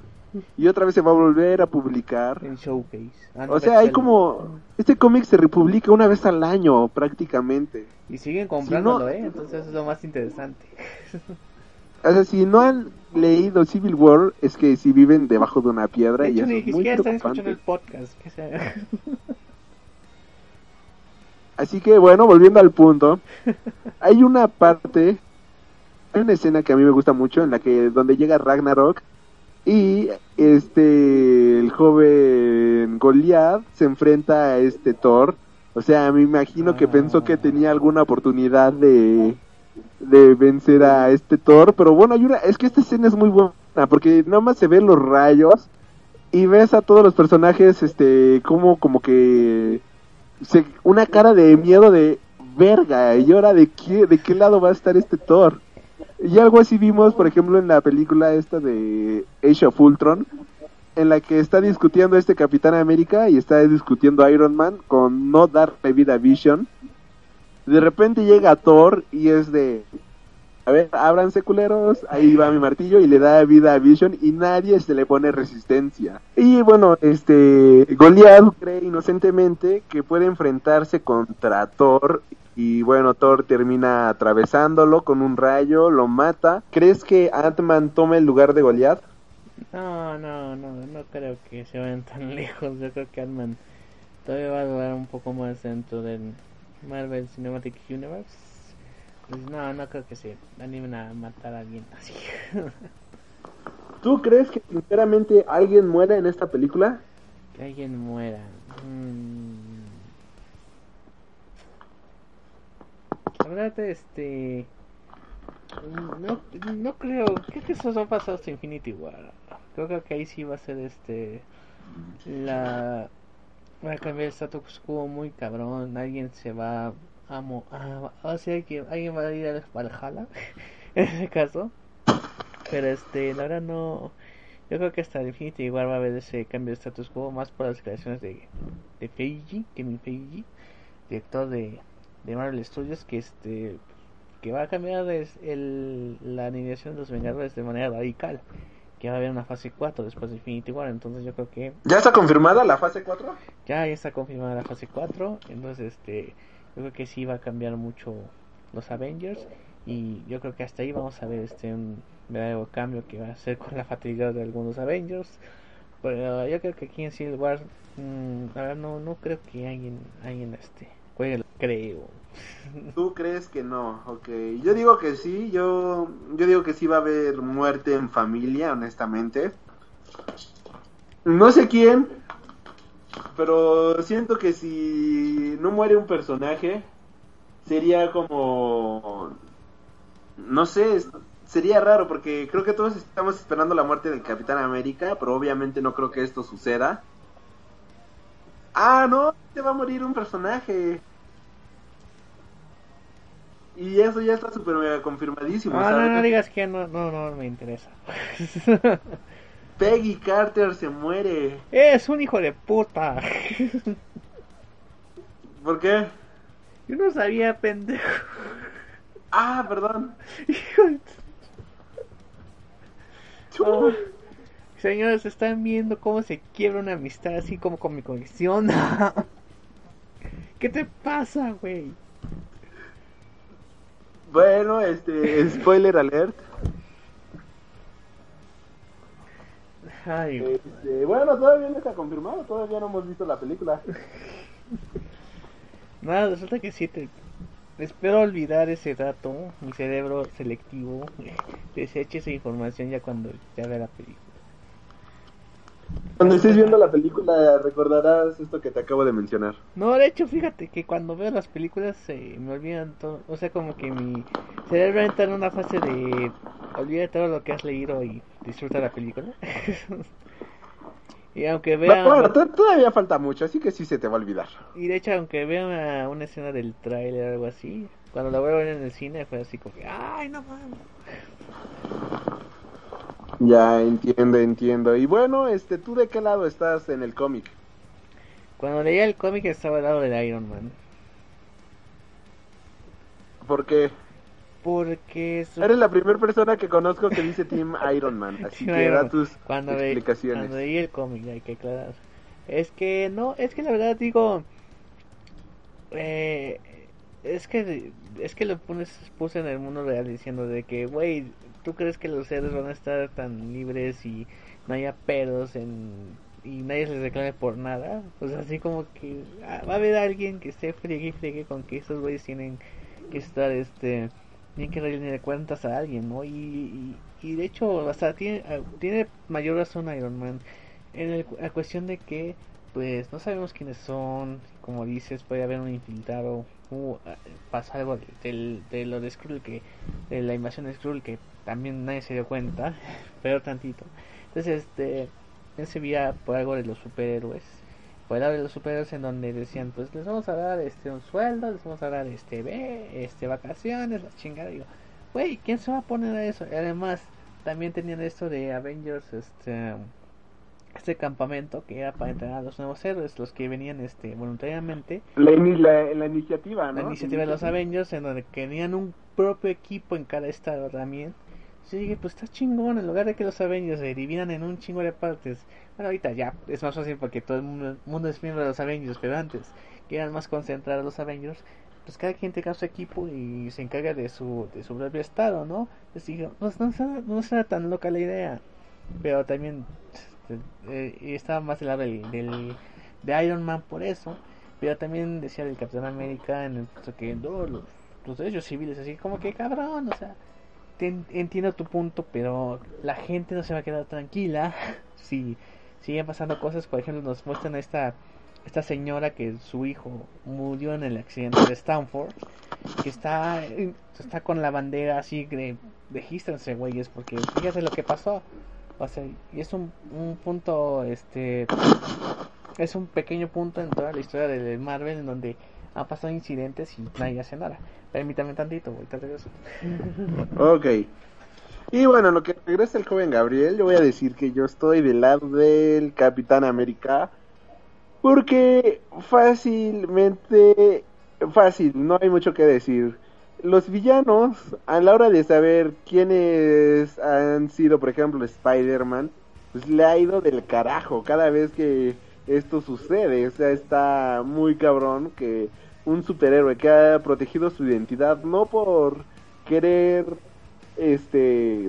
y otra vez se va a volver a publicar. En Showcase. Ah, o sea, hay como... Este cómic se republica una vez al año prácticamente. Y siguen comprándolo, ¿eh? Entonces es lo más interesante. o sea, si no han leído Civil War, es que si viven debajo de una piedra y eso es muy están escuchando el podcast. Así que bueno, volviendo al punto, hay una parte, hay una escena que a mí me gusta mucho en la que donde llega Ragnarok y este, el joven Goliath se enfrenta a este Thor. O sea, me imagino que pensó que tenía alguna oportunidad de, de vencer a este Thor. Pero bueno, hay una, es que esta escena es muy buena porque más se ven los rayos y ves a todos los personajes, este, como, como que una cara de miedo de verga. Y ahora de qué, de qué lado va a estar este Thor. Y algo así vimos, por ejemplo, en la película esta de Age of Ultron, en la que está discutiendo este Capitán América y está discutiendo Iron Man con no darle vida a Vision. De repente llega Thor y es de, a ver, ábranse culeros, ahí va mi martillo y le da vida a Vision y nadie se le pone resistencia. Y bueno, este Goliath cree inocentemente que puede enfrentarse contra Thor y bueno, Thor termina atravesándolo con un rayo, lo mata. ¿Crees que Ant-Man tome el lugar de Goliath? No, no, no, no creo que se vayan tan lejos. Yo creo que Ant-Man todavía va a durar un poco más dentro del Marvel Cinematic Universe. Pues no, no creo que se animen a matar a alguien así. ¿Tú crees que sinceramente alguien muera en esta película? que alguien muera. Mm. La verdad, este. No, no creo. Creo que esos son pasados a Infinity War. Creo que ahí sí va a ser este. La. Va a cambiar el status quo muy cabrón. Alguien se va a. Mo a, o sea, alguien, alguien va a ir al Valhalla. en ese caso. Pero este, la verdad no. Yo creo que hasta Infinity War va a haber ese cambio de status quo. Más por las creaciones de, de Feiji, Kevin Feige, director de, de Marvel Studios, que este que va a cambiar es el, la animación de los Vengadores de manera radical. Que va a haber una fase 4 después de Infinity War. Entonces yo creo que ¿Ya está confirmada la fase 4? ya, ya está confirmada la fase 4. Entonces este yo creo que sí va a cambiar mucho los Avengers. Y yo creo que hasta ahí vamos a ver este un verdadero cambio que va a ser con la fatalidad de algunos Avengers. Pero yo creo que aquí en Civil War, mm, a ver, no, no creo que alguien, alguien este, juegue, creo. ¿Tú crees que no? Ok, yo digo que sí, yo, yo digo que sí va a haber muerte en familia, honestamente. No sé quién, pero siento que si no muere un personaje, sería como... No sé, sería raro porque creo que todos estamos esperando la muerte del Capitán América, pero obviamente no creo que esto suceda. Ah, no, te va a morir un personaje. Y eso ya está súper mega confirmadísimo. No, no, no digas que no, no, no me interesa. Peggy Carter se muere. es un hijo de puta. ¿Por qué? Yo no sabía, pendejo. Ah, perdón. Hijo de- Oh. Señores, están viendo cómo se quiebra una amistad así como con mi conexión. ¿Qué te pasa, güey? Bueno, este, spoiler alert. Ay. Este, bueno, todavía no está confirmado, todavía no hemos visto la película. Nada, resulta que sí te... Espero olvidar ese dato. Mi cerebro selectivo deseche esa información ya cuando ya vea la película. Cuando estés viendo la película recordarás esto que te acabo de mencionar. No, de hecho, fíjate que cuando veo las películas se me olvidan todo. O sea, como que mi cerebro entra en una fase de olvida todo lo que has leído y disfruta la película. y aunque vea. Bueno, to- todavía falta mucho, así que sí se te va a olvidar. Y de hecho, aunque vea una, una escena del tráiler o algo así, cuando la voy a ver en el cine fue así como que, ¡ay, no mames! Ya entiendo, entiendo. Y bueno, este, ¿tú de qué lado estás en el cómic? Cuando leía el cómic estaba al lado del Iron Man. Porque Porque su- eres la primera persona que conozco que dice Team Iron Man, así que da tus cuando, le- explicaciones. cuando leí el cómic, hay que aclarar. Es que no, es que la verdad digo, eh, es que es que lo pones puse en el mundo real diciendo de que, güey, ¿tú crees que los seres van a estar tan libres y no haya pedos en y nadie les reclame por nada? Pues así como que ah, va a haber alguien que esté friegue y friegue con que estos güeyes tienen que estar este tienen que rendirle cuentas a alguien, ¿no? Y, y, de hecho, hasta tiene, ah, tiene mayor razón Iron Man en la cuestión de que, pues, no sabemos quiénes son, como dices, puede haber un infiltrado, uh, pasa algo de, del- de lo de Skrull, que, de la invasión de Skrull, que también nadie se dio cuenta, pero tantito. Entonces, este, vía por algo de los superhéroes, por el lado de los superhéroes en donde decían, pues les vamos a dar este un sueldo, les vamos a dar este ve, este vacaciones, la chingada, digo, güey, ¿quién se va a poner a eso? Y además, también tenían esto de Avengers, este este campamento que era para entrenar a los nuevos héroes, los que venían este voluntariamente. La, la, la iniciativa, ¿no? La iniciativa de los Avengers, en donde tenían un propio equipo en cada estado también. Sí, dije, pues está chingón, en lugar de que los Avengers se dividan en un chingo de partes. Bueno, ahorita ya es más fácil porque todo el mundo, mundo es miembro de los Avengers, pero antes, que eran más concentrados los Avengers, pues cada quien tenga su equipo y se encarga de su, de su propio estado, ¿no? Les dije, pues no, no, no será tan loca la idea. Pero también eh, y estaba más del lado del, de Iron Man por eso. Pero también decía del Capitán América en el que los, los derechos civiles, así como que cabrón, o sea, entiendo tu punto, pero la gente no se va a quedar tranquila si siguen pasando cosas. Por ejemplo, nos muestran a esta esta señora que su hijo murió en el accidente de Stanford, que está, está con la bandera así regístrense, güeyes, porque fíjate lo que pasó. O sea, y es un, un punto, este, es un pequeño punto en toda la historia de Marvel en donde han pasado incidentes y nadie hace nada. Permítame tantito, te regreso. Ok. Y bueno, lo que regresa el joven Gabriel, yo voy a decir que yo estoy del lado del Capitán América. Porque fácilmente, fácil, no hay mucho que decir los villanos, a la hora de saber quiénes han sido, por ejemplo, Spider-Man, pues le ha ido del carajo cada vez que esto sucede. O sea, está muy cabrón que un superhéroe que ha protegido su identidad no por querer, este,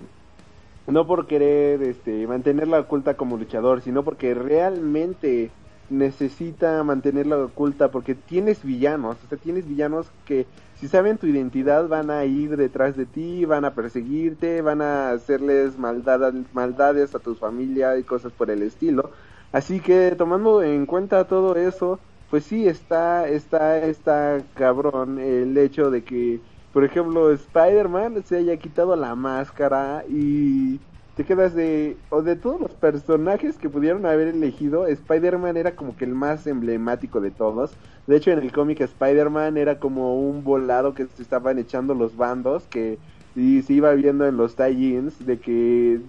no por querer, este, mantenerla oculta como luchador, sino porque realmente necesita mantenerla oculta porque tienes villanos, o sea, tienes villanos que si saben tu identidad van a ir detrás de ti, van a perseguirte, van a hacerles maldades a tu familia y cosas por el estilo. Así que tomando en cuenta todo eso, pues sí está, está, está cabrón el hecho de que, por ejemplo, Spider-Man se haya quitado la máscara y te quedas de, o de todos los personajes que pudieron haber elegido, Spider-Man era como que el más emblemático de todos. De hecho, en el cómic Spider-Man era como un volado que se estaban echando los bandos, que y se iba viendo en los tie-ins de que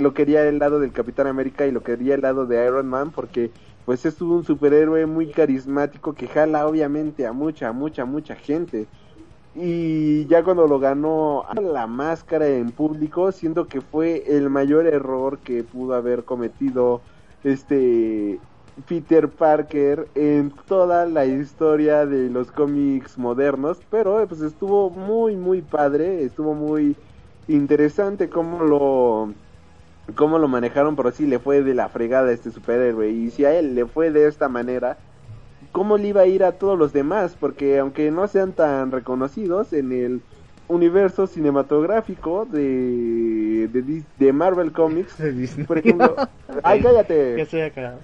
lo quería el lado del Capitán América y lo quería el lado de Iron Man porque pues es un superhéroe muy carismático que jala obviamente a mucha, mucha, mucha gente y ya cuando lo ganó la máscara en público siento que fue el mayor error que pudo haber cometido este Peter Parker en toda la historia de los cómics modernos. Pero pues estuvo muy muy padre estuvo muy interesante cómo lo cómo lo manejaron pero sí le fue de la fregada a este superhéroe. Y si a él le fue de esta manera cómo le iba a ir a todos los demás, porque aunque no sean tan reconocidos en el universo cinematográfico de, de, Marvel Comics, por ejemplo, ay cállate, que estoy acá.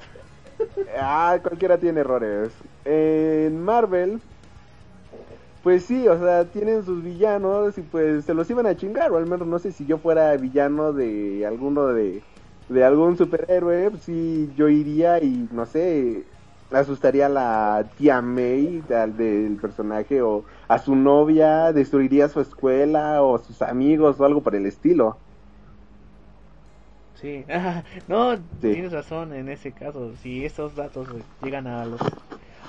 Ah, cualquiera tiene errores. En Marvel, pues sí, o sea, tienen sus villanos y pues se los iban a chingar, o al menos no sé si yo fuera villano de alguno de, de algún superhéroe, pues sí, yo iría y no sé, asustaría a la tía May del personaje o a su novia, destruiría su escuela o sus amigos o algo por el estilo. Sí, no, tienes razón en ese caso. Si estos datos llegan a los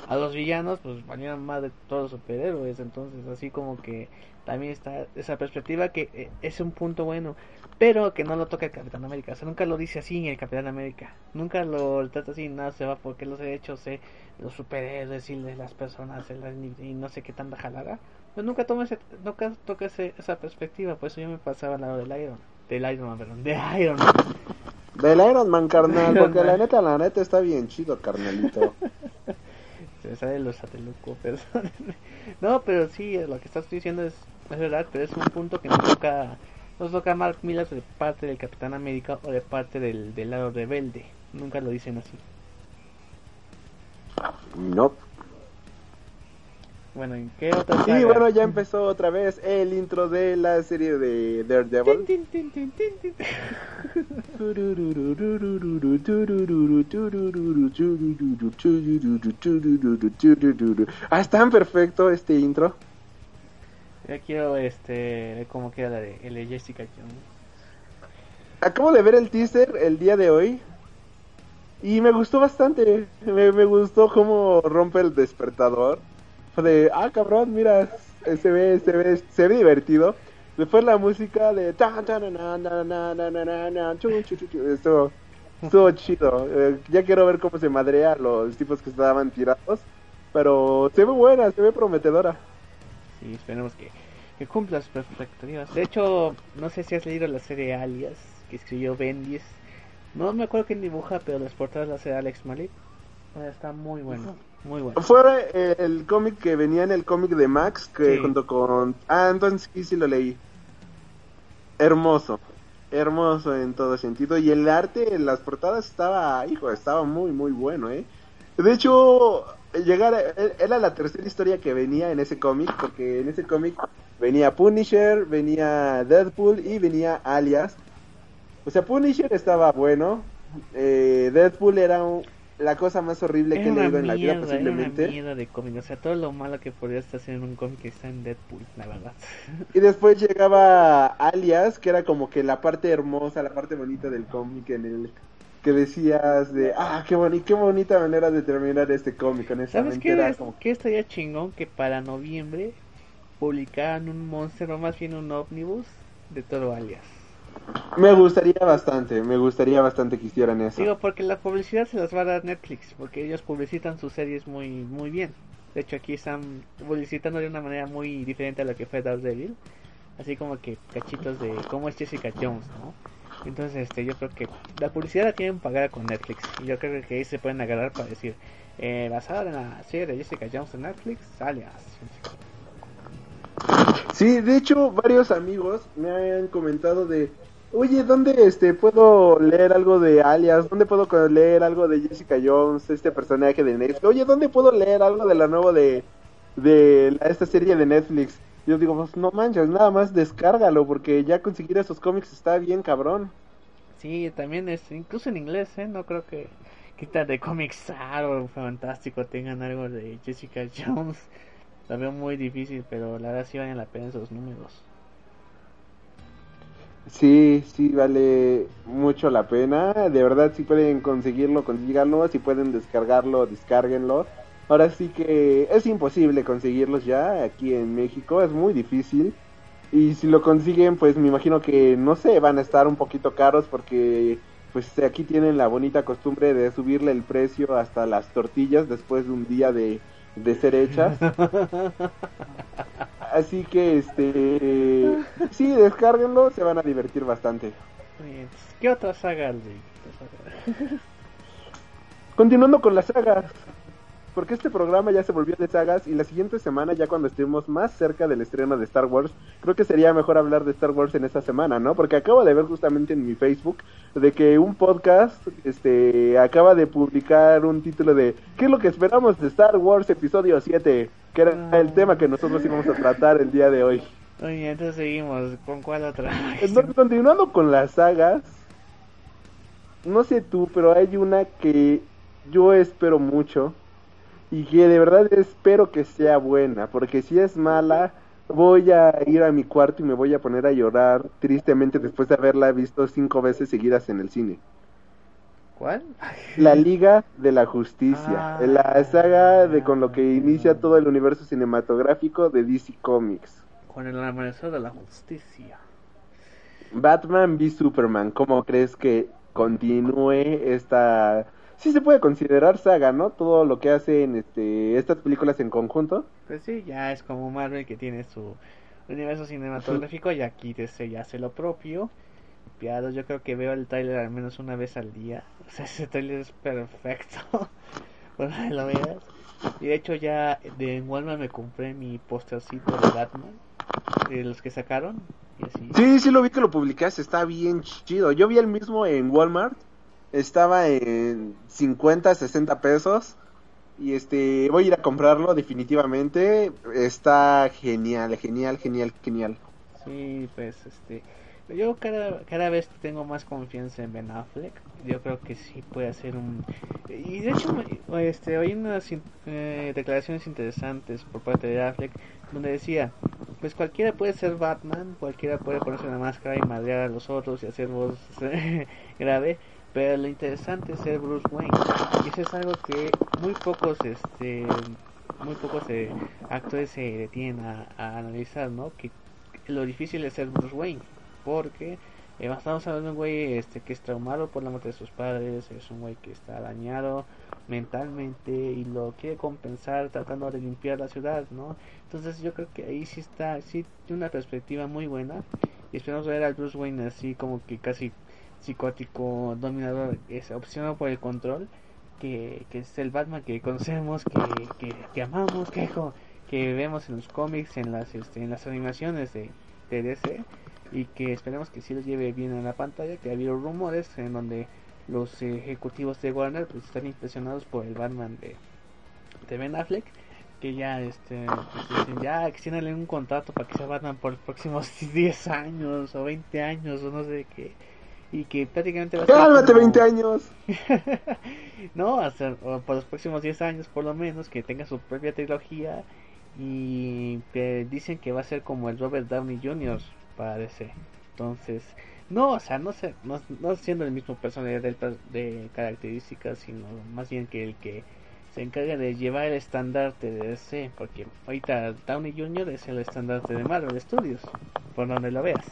a los villanos, pues valían más de todos los superhéroes. Entonces, así como que también está esa perspectiva que eh, es un punto bueno pero que no lo toca el Capitán América. O sea, nunca lo dice así el Capitán América. Nunca lo trata así, nada se va porque los derechos de los superhéroes y de las personas y no sé qué tanta jalada. Pues nunca toma ese, nunca toca esa perspectiva. Por eso yo me pasaba al lado del Iron, del Iron Man, perdón, de Iron Man. Del Iron Man, carnal, porque la neta, la neta está bien chido, carnalito. se sale los sateluco, pero... no, pero sí, lo que estás diciendo es, es verdad, pero es un punto que no toca nos toca Mark Miller de parte del Capitán América o de parte del, del lado rebelde. Nunca lo dicen así. No. Bueno, ¿en qué otra Y bueno, ya empezó otra vez el intro de la serie de Daredevil. ah, es tan perfecto este intro. Ya quiero este cómo queda la de, el de Jessica Jones. Acabo de ver el teaser el día de hoy y me gustó bastante. Me, me gustó cómo rompe el despertador. Fue de, ah, cabrón, mira, se ve, se ve, se ve divertido. Después la música de estuvo, estuvo chido. Eh, ya quiero ver cómo se madrea los tipos que estaban tirados. Pero se ve buena, se ve prometedora. Sí, esperemos que, que cumpla sus expectativas. De hecho, no sé si has leído la serie Alias que escribió Bendis. No me acuerdo quién dibuja, pero las portadas las hace Alex Malik. Eh, Está muy bueno, muy bueno. Fue eh, el cómic que venía en el cómic de Max, que Sí. junto con... Ah, entonces sí, sí lo leí. Hermoso, hermoso en todo sentido. Y el arte en las portadas estaba, hijo, estaba muy, muy bueno, ¿eh? De hecho, llegar a- e- era la tercera historia que venía en ese cómic, porque en ese cómic venía Punisher, venía Deadpool y venía Alias. O sea, Punisher estaba bueno, eh, Deadpool era un- la cosa más horrible que he leído en la vida mierda, era una posiblemente. mierda de cómic. O sea, todo lo malo que podría estar haciendo en un cómic está en Deadpool, la verdad. Y después llegaba Alias, que era como que la parte hermosa, la parte bonita del cómic en el que decías de, ah, qué, boni qué bonita manera de terminar este cómic, ¿Sabes honestamente. qué? Era Es- como que estaría chingón que para noviembre publicaran un monster o más bien un ómnibus de todo alias. Me gustaría bastante, me gustaría bastante que hicieran eso. Digo, porque la publicidad se las va a dar Netflix, porque ellos publicitan sus series muy muy bien. De hecho, aquí están publicitando de una manera muy diferente a lo que fue Daredevil. Así como que cachitos de cómo es Jessica Jones, ¿no? Entonces, este, yo creo que la publicidad la tienen pagada con Netflix. Y yo creo que ahí se pueden agarrar para decir, eh, basada en la serie de Jessica Jones en Netflix, alias. Sí, de hecho, varios amigos me han comentado de, oye, ¿dónde este puedo leer algo de Alias? ¿Dónde puedo leer algo de Jessica Jones, este personaje de Netflix? Oye, ¿dónde puedo leer algo de la nueva de, de la- esta serie de Netflix? Yo digo, pues no manches, nada más descárgalo, porque ya conseguir esos cómics está bien cabrón. Sí, también es, incluso en inglés, ¿eh? No creo que quitas de Comics o Fantástico tengan algo de Jessica Jones. Lo veo muy difícil, pero la verdad sí valen la pena esos números. Sí, sí, vale mucho la pena. De verdad, si pueden conseguirlo, consíganlo. Si pueden descargarlo, descárguenlo. Ahora sí que es imposible conseguirlos ya aquí en México, es muy difícil. Y si lo consiguen, pues me imagino que, no sé, van a estar un poquito caros porque pues aquí tienen la bonita costumbre de subirle el precio hasta las tortillas después de un día de, de ser hechas. Así que, este, sí, descárguenlo, se van a divertir bastante. ¿Qué otra saga, Luis? ¿Qué saga? Continuando con las sagas, porque este programa ya se volvió de sagas y la siguiente semana, ya cuando estemos más cerca del estreno de Star Wars, creo que sería mejor hablar de Star Wars en esta semana, ¿no? Porque acabo de ver justamente en mi Facebook de que un podcast este acaba de publicar un título de ¿Qué es lo que esperamos de Star Wars episodio 7? Que era el tema que nosotros íbamos a tratar el día de hoy. Oye, entonces seguimos. ¿Con cuál otra? Entonces, continuando con las sagas, no sé tú, pero hay una que yo espero mucho y que de verdad espero que sea buena, porque si es mala, voy a ir a mi cuarto y me voy a poner a llorar tristemente después de haberla visto cinco veces seguidas en el cine. ¿Cuál? La Liga de la Justicia, Ah. la saga de con lo que inicia todo el universo cinematográfico de DC Comics. Con el amanecer de la justicia. Batman v Superman, ¿cómo crees que continúe esta... Sí se puede considerar saga, ¿no? Todo lo que hacen este, estas películas en conjunto. Pues sí, ya es como Marvel que tiene su universo cinematográfico y aquí DC ya hace lo propio. Piados, yo creo que veo el tráiler al menos una vez al día. O sea, ese tráiler es perfecto. Por donde lo veas. Y de hecho ya de en Walmart me compré mi postercito de Batman. De los que sacaron. Y así. Sí, sí lo vi que lo publicaste, está bien chido. Yo vi el mismo en Walmart, estaba en 50, 60 pesos. Y este, voy a ir a comprarlo definitivamente. Está genial, genial, genial, genial. Sí, pues este. Yo cada, cada vez tengo más confianza en Ben Affleck. Yo creo que sí puede hacer un. Y de hecho, este, oí unas eh, declaraciones interesantes por parte de Affleck donde decía pues cualquiera puede ser Batman, cualquiera puede ponerse una máscara y madrear a los otros y hacer voz grave, pero lo interesante es ser Bruce Wayne. Y eso es algo que muy pocos, este, muy pocos eh, actores se detienen a, analizar, ¿no? Que lo difícil es ser Bruce Wayne, porque eh, estamos hablando de un güey este, que es traumado por la muerte de sus padres, es un güey que está dañado mentalmente y lo quiere compensar tratando de limpiar la ciudad, ¿no? Entonces yo creo que ahí sí está, sí tiene una perspectiva muy buena y esperamos ver al Bruce Wayne así como que casi psicótico, dominador, es opcionado por el control, que, que es el Batman que conocemos, que, que, amamos, que, que vemos en los cómics, en las, este, en las animaciones de, de DC y que esperemos que sí lo lleve bien a la pantalla, que ha habido rumores en donde los ejecutivos de Warner pues están impresionados por el Batman de, de Ben Affleck que ya este pues, dicen ya extiéndale un contrato para que sea Batman por los próximos 10 años o 20 años o no sé qué y que prácticamente va a ¡Cálmate 20 años! no, hasta por los próximos 10 años por lo menos que tenga su propia trilogía y que dicen que va a ser como el Robert Downey Jr. para DC. Entonces, no, o sea, no, sé, no, no siendo el mismo personalidad de, de características, sino más bien que el que se encarga de llevar el estandarte de DC, porque ahorita Downey Jr. es el estandarte de Marvel Studios, por donde lo veas.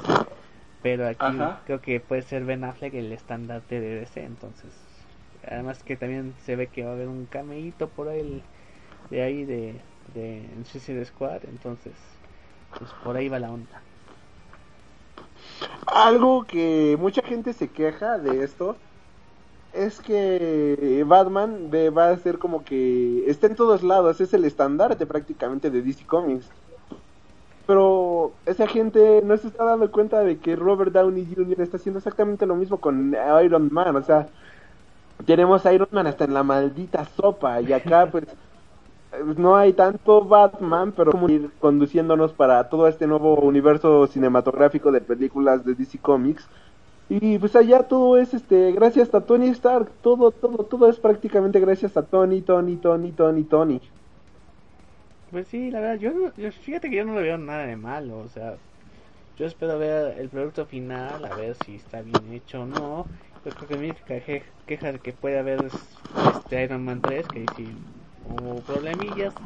Pero aquí creo que puede ser Ben Affleck el estandarte de DC, entonces. Además que también se ve que va a haber un cameíto por ahí de ahí de, de Suicide Squad, entonces pues por ahí va la onda. Algo que mucha gente se queja de esto es que Batman va a ser como que está en todos lados, es el estandarte prácticamente de DC Comics. Pero esa gente no se está dando cuenta de que Robert Downey Jr. está haciendo exactamente lo mismo con Iron Man, o sea, tenemos a Iron Man hasta en la maldita sopa y acá pues no hay tanto Batman, pero como ir conduciéndonos para todo este nuevo universo cinematográfico de películas de DC Comics. Y pues allá todo es este gracias a Tony Stark, todo todo todo es prácticamente gracias a Tony, Tony, Tony, Tony, Tony. Pues sí, la verdad, yo, yo fíjate que yo no le veo nada de malo, o sea, yo espero ver el producto final, a ver si está bien hecho o no. Yo creo que mi única queja que puede haber es este Iron Man 3, que si hubo problemillas.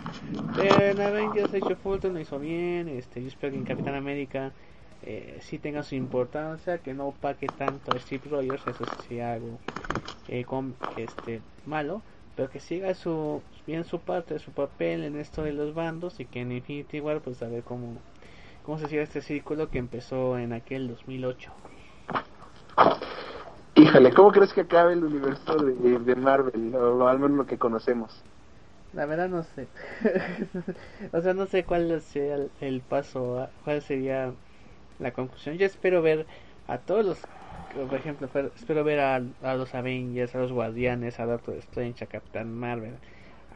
Pero en Avengers Age of Ultron lo hizo bien. Este, yo espero que en Capitán América eh, sí tenga su importancia, que no opaque tanto a Steve Rogers, eso sí algo eh, con, este, malo, pero que siga su bien su parte, su papel en esto de los bandos y que en Infinity War pues a ver cómo, cómo se sigue este círculo que empezó en aquel 2008. Híjole, ¿cómo crees que acabe el universo de, de Marvel, o al menos lo que conocemos? La verdad no sé. o sea, no sé cuál sea el, paso, cuál sería la conclusión. Yo espero ver a todos los, por ejemplo, espero ver a, los Avengers, a los Guardianes, a Doctor Strange, a Captain Marvel,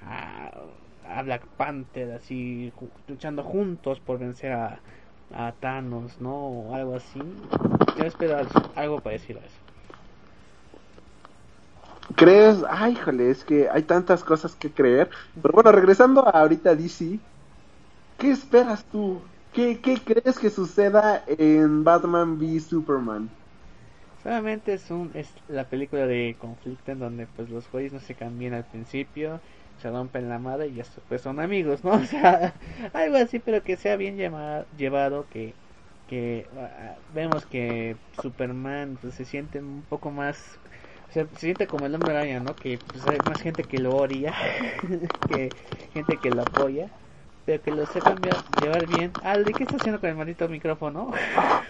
a, Black Panther, así luchando juntos por vencer a, Thanos, ¿no? O algo así. Yo espero algo parecido a eso. ¿Crees? Ay, híjole, es que hay tantas cosas que creer. Pero bueno, regresando a ahorita DC, ¿qué esperas tú? ¿Qué, ¿Qué crees que suceda en Batman v Superman? Solamente es, un, es la película de conflicto en donde pues los güeyes no se cambian al principio, se rompen la madre y ya pues son amigos, ¿no? O sea, algo así, pero que sea bien llevado, que, que ah, vemos que Superman pues, se siente un poco más se, siente como el hombre araña, ¿no? Que pues, hay más gente que lo odia, que gente que lo apoya, pero que lo sepan llevar bien. Aldi, ¿qué está haciendo con el maldito micrófono?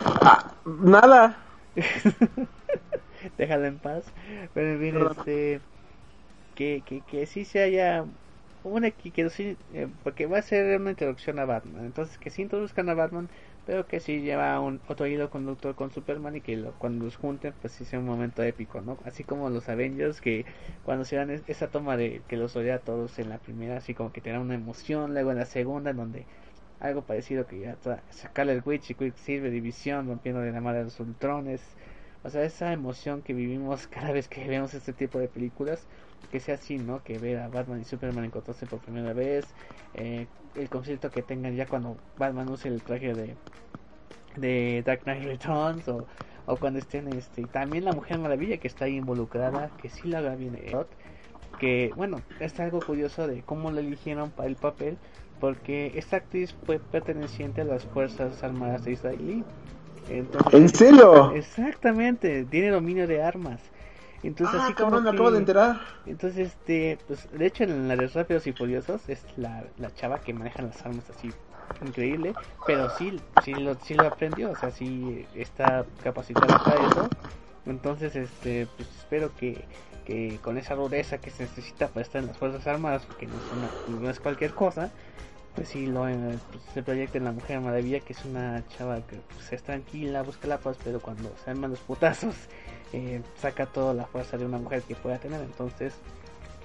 Ah, nada. Déjalo en paz. Pero bien, este. Que, que, que sí se haya. Una que, que sí, eh, porque va a ser una introducción a Batman. Entonces, que sí introduzcan a Batman pero que si lleva un otro hilo conductor con Superman y que cuando los junten pues sí sea un momento épico, ¿no? Así como los Avengers que cuando se dan esa toma de que los odia a todos en la primera, así como que te da una emoción, luego en la segunda en donde algo parecido que ya sacarle el Witch y Quicksilver División rompiendo de la madre los Ultrones, O sea, esa emoción que vivimos cada vez que vemos este tipo de películas, que sea así, ¿no? Que ver a Batman y Superman encontrarse por primera vez, eh, el concierto que tengan ya cuando Batman use el traje de, de Dark Knight Returns o, o cuando estén, este, también la Mujer Maravilla que está ahí involucrada, que sí la haga bien, que bueno, es algo curioso de cómo la eligieron para el papel, porque esta actriz fue perteneciente a las Fuerzas Armadas de Israel. ¿En serio? Exactamente, tiene dominio de armas. Entonces, ah, así cabrón, me acabo de enterar. Entonces, este, pues, de hecho, en la de Rápidos y Furiosos es la, la chava que maneja las armas así, increíble, pero sí, sí lo, sí lo aprendió, o sea, sí está capacitada para eso. Entonces, este, pues espero que, que con esa rudeza que se necesita para estar en las Fuerzas Armadas, que no es, no es cualquier cosa, pues sí lo eh, pues, se proyecta en la Mujer Maravilla, que es una chava que pues, es tranquila, busca la paz, pero cuando se arman los putazos, eh, saca toda la fuerza de una mujer que pueda tener. Entonces,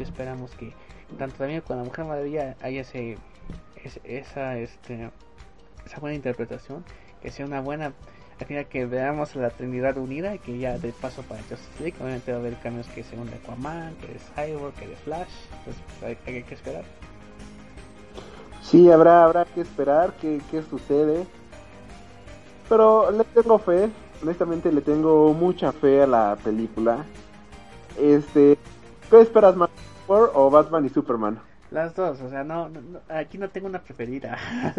esperamos que tanto también con la Mujer Maravilla haya ese, esa, este, esa buena interpretación, que sea una buena al final que veamos a la Trinidad unida y que ya de paso para Justice League obviamente va a haber cambios que sean de Aquaman, que de Cyborg, que de Flash, entonces pues, hay que esperar. Sí, habrá, habrá que esperar qué, qué sucede. Pero le tengo fe, honestamente le tengo mucha fe a la película. Este, ¿qué esperas más? o Batman y Superman? Las dos, o sea, no, aquí no tengo una preferida.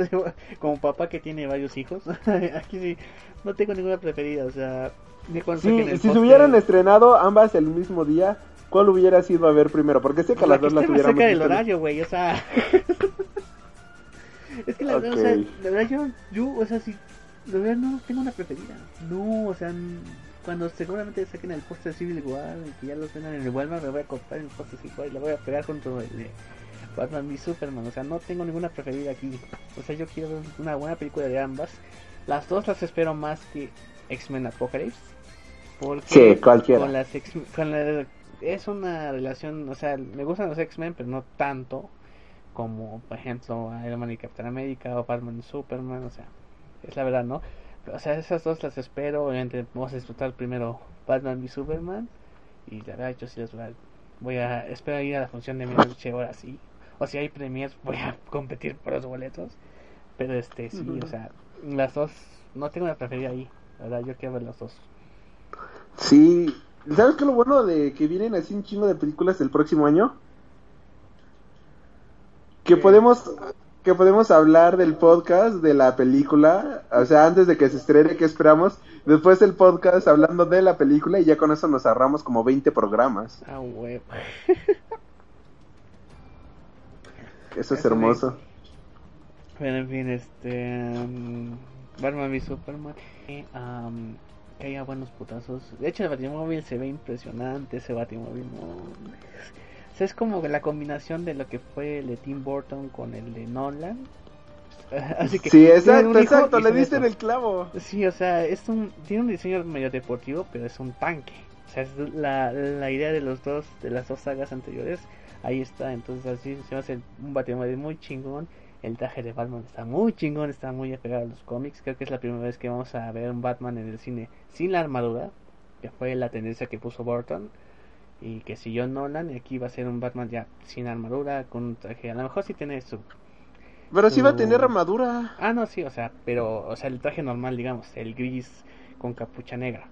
Como papá que tiene varios hijos, aquí sí, no tengo ninguna preferida, o sea, si se hubieran estrenado ambas el mismo día, ¿cuál hubiera sido a ver primero? Porque sé que las dos las hubiéramos cerca del horario, güey, o sea. Es que la verdad, o sea, la verdad yo, yo, o sea, si, la verdad no tengo una preferida. No, o sea, cuando seguramente saquen el póster Civil War y que ya lo tengan en el Walmart, me voy a comprar el póster Civil War y la voy a pegar junto el de Batman y Superman. O sea, no tengo ninguna preferida aquí. O sea, yo quiero ver una buena película de ambas. Las dos las espero más que X-Men Apocalypse. Porque sí, cualquiera. Con las con la, es una relación, o sea, me gustan los X-Men, pero no tanto como por ejemplo Iron Man y Captain América o Batman y Superman, o sea, es la verdad, ¿no? O sea, esas dos las espero, obviamente vamos a disfrutar primero Batman y Superman y la verdad yo sí las voy a, voy a esperar ir a la función de medianoche ahora sí, o si hay premiers voy a competir por los boletos, pero este sí, o sea, las dos, no tengo una preferida ahí, la verdad yo quiero ver las dos. Sí, ¿sabes qué lo bueno de que vienen así un chingo de películas el próximo año? Que podemos que podemos hablar del podcast de la película, o sea, antes de que se estrene, ¿qué esperamos? Después del podcast hablando de la película y ya con eso nos ahorramos como 20 programas. Ah, huevo. eso es hermoso. Bueno, en fin, este... Um, Batman y Superman. Um, que haya buenos putazos. De hecho, el Batimóvil se ve impresionante, ese Batimóvil. No es como la combinación de lo que fue el de Tim Burton con el de Nolan. Así que sí, exacto, exacto, le diste en el clavo. Sí, o sea, es un, tiene un diseño medio deportivo, pero es un tanque. O sea, es la, la idea de los dos, de las dos sagas anteriores, ahí está. Entonces así se hace un batimóvil muy chingón. El traje de Batman está muy chingón, está muy apegado a los cómics. Creo que es la primera vez que vamos a ver un Batman en el cine sin la armadura, que fue la tendencia que puso Burton y que si yo Nolan y aquí va a ser un Batman ya sin armadura con un traje a lo mejor sí tiene su pero sí va a tener armadura. Ah no sí o sea pero o sea el traje normal digamos el gris con capucha negra.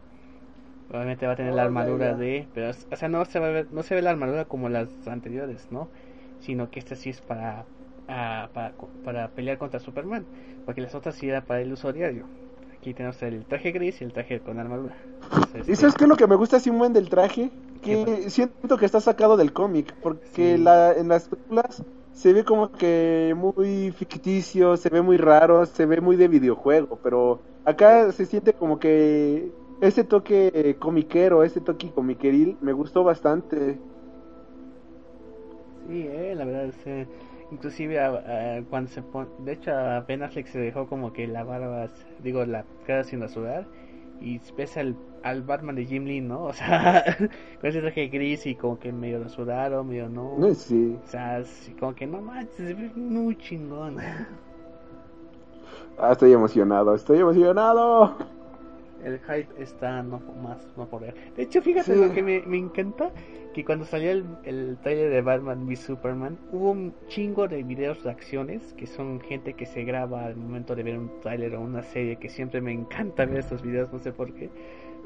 Obviamente va a tener la armadura de pero o sea no se va a ver, no se ve la armadura como las anteriores no sino que esta sí es para ah, para, para pelear contra Superman porque las otras sí era para el uso diario. Aquí tenemos el traje gris y el traje con armadura. ¿Y sabes qué es lo que me gusta así un buen del traje? Que siento que está sacado del cómic, porque la, en las películas se ve como que muy ficticio, se ve muy raro, se ve muy de videojuego, pero acá se siente como que ese toque comiquero, ese toque comiqueril, me gustó bastante. Sí, eh, la verdad inclusive cuando se pone, de hecho a Ben Affleck se dejó como que la barba, digo, la cara sin rasurar y ves al, al Batman de Jim Lee, ¿no? O sea, con ese traje gris y como que medio rasurado, medio no. No, sí. O sea, como que no manches, se ve muy chingón. Ah, estoy emocionado, estoy emocionado. El hype está no más no por ver. De hecho, fíjate Sí. lo que me, me encanta que cuando salió el, el trailer de Batman v Superman hubo un chingo de videos de acciones que son gente que se graba al momento de ver un trailer o una serie que siempre me encanta ver estos videos, no sé por qué.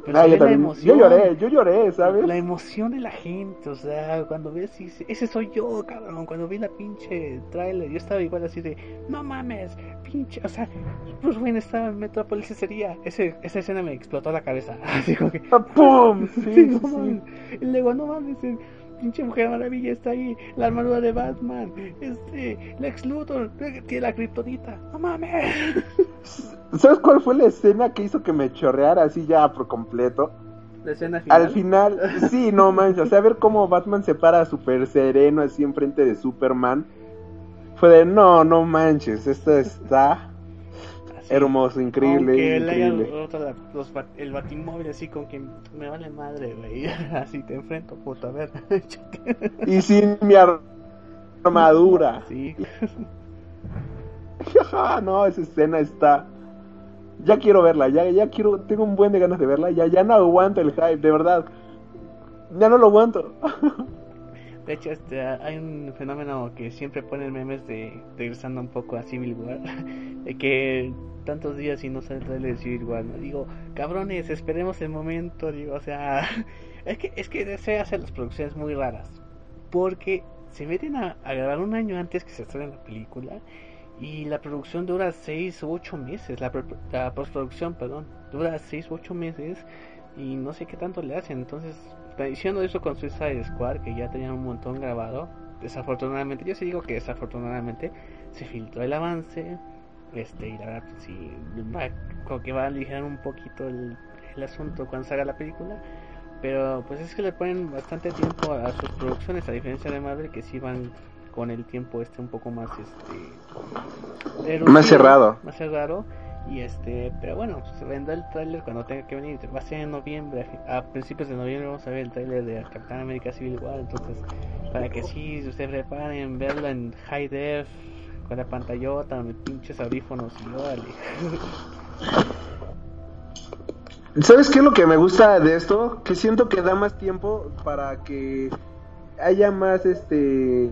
Pero Ah, yo, la también- yo emoción. lloré, yo lloré, ¿sabes? La emoción de la gente, o sea, cuando ves, y dice, ese soy yo, cabrón, cuando vi la pinche trailer, yo estaba igual así de, no mames, pinche, o sea, Bruce Wayne estaba en Metropolis ese día, ese, esa escena me explotó la cabeza, así como que, Ah, ¡Pum! Sí, sí, no mames, y luego, no mames, pinche Mujer Maravilla está ahí, la armadura de Batman, este, Lex Luthor, tiene la kriptonita, no mames. ¿Sabes cuál fue la escena que hizo que me chorreara así ya por completo? La escena final. Al final, sí, no manches, o sea, ver cómo Batman se para súper sereno así enfrente de Superman. Fue de, no, no manches, esto está. Hermoso, increíble, Aunque increíble. los el batimóvil así con que me vale madre, güey. Así te enfrento, puto. A ver. Y sin mi armadura. Sí. no, esa escena está... Ya quiero verla, ya, ya quiero, tengo un buen de ganas de verla, ya, ya no aguanto el hype, de verdad. Ya no lo aguanto. De hecho, este, hay un fenómeno que siempre ponen memes de regresando un poco a Civil War. De que tantos días y no sale el trailer de Civil War. Digo, cabrones, esperemos el momento. Digo, o sea, es que, es que se hacen las producciones muy raras. Porque se meten a, grabar un año antes que se estrene la película. Y la producción dura 6 u 8 meses. La, postproducción, perdón, dura 6 u 8 meses. Y no sé qué tanto le hacen. Entonces, diciendo eso con Suicide Squad, que ya tenían un montón grabado. Desafortunadamente, yo sí digo que desafortunadamente se filtró el avance. Este, y la verdad, pues, sí, va, como que va a aligerar un poquito el, el asunto cuando salga la película. Pero pues es que le ponen bastante tiempo a sus producciones, a diferencia de Marvel, que sí van con el tiempo este un poco más este Más cerrado. más cerrado y este pero bueno se vendrá el tráiler cuando tenga que venir. Va a ser en noviembre a principios de noviembre vamos a ver el tráiler de Capitán América Civil War. Entonces para que sí ustedes preparen verlo en high def con la pantallota mis pinches audífonos y órale. ¿Sabes qué es lo que me gusta de esto? Que siento que da más tiempo para que haya más este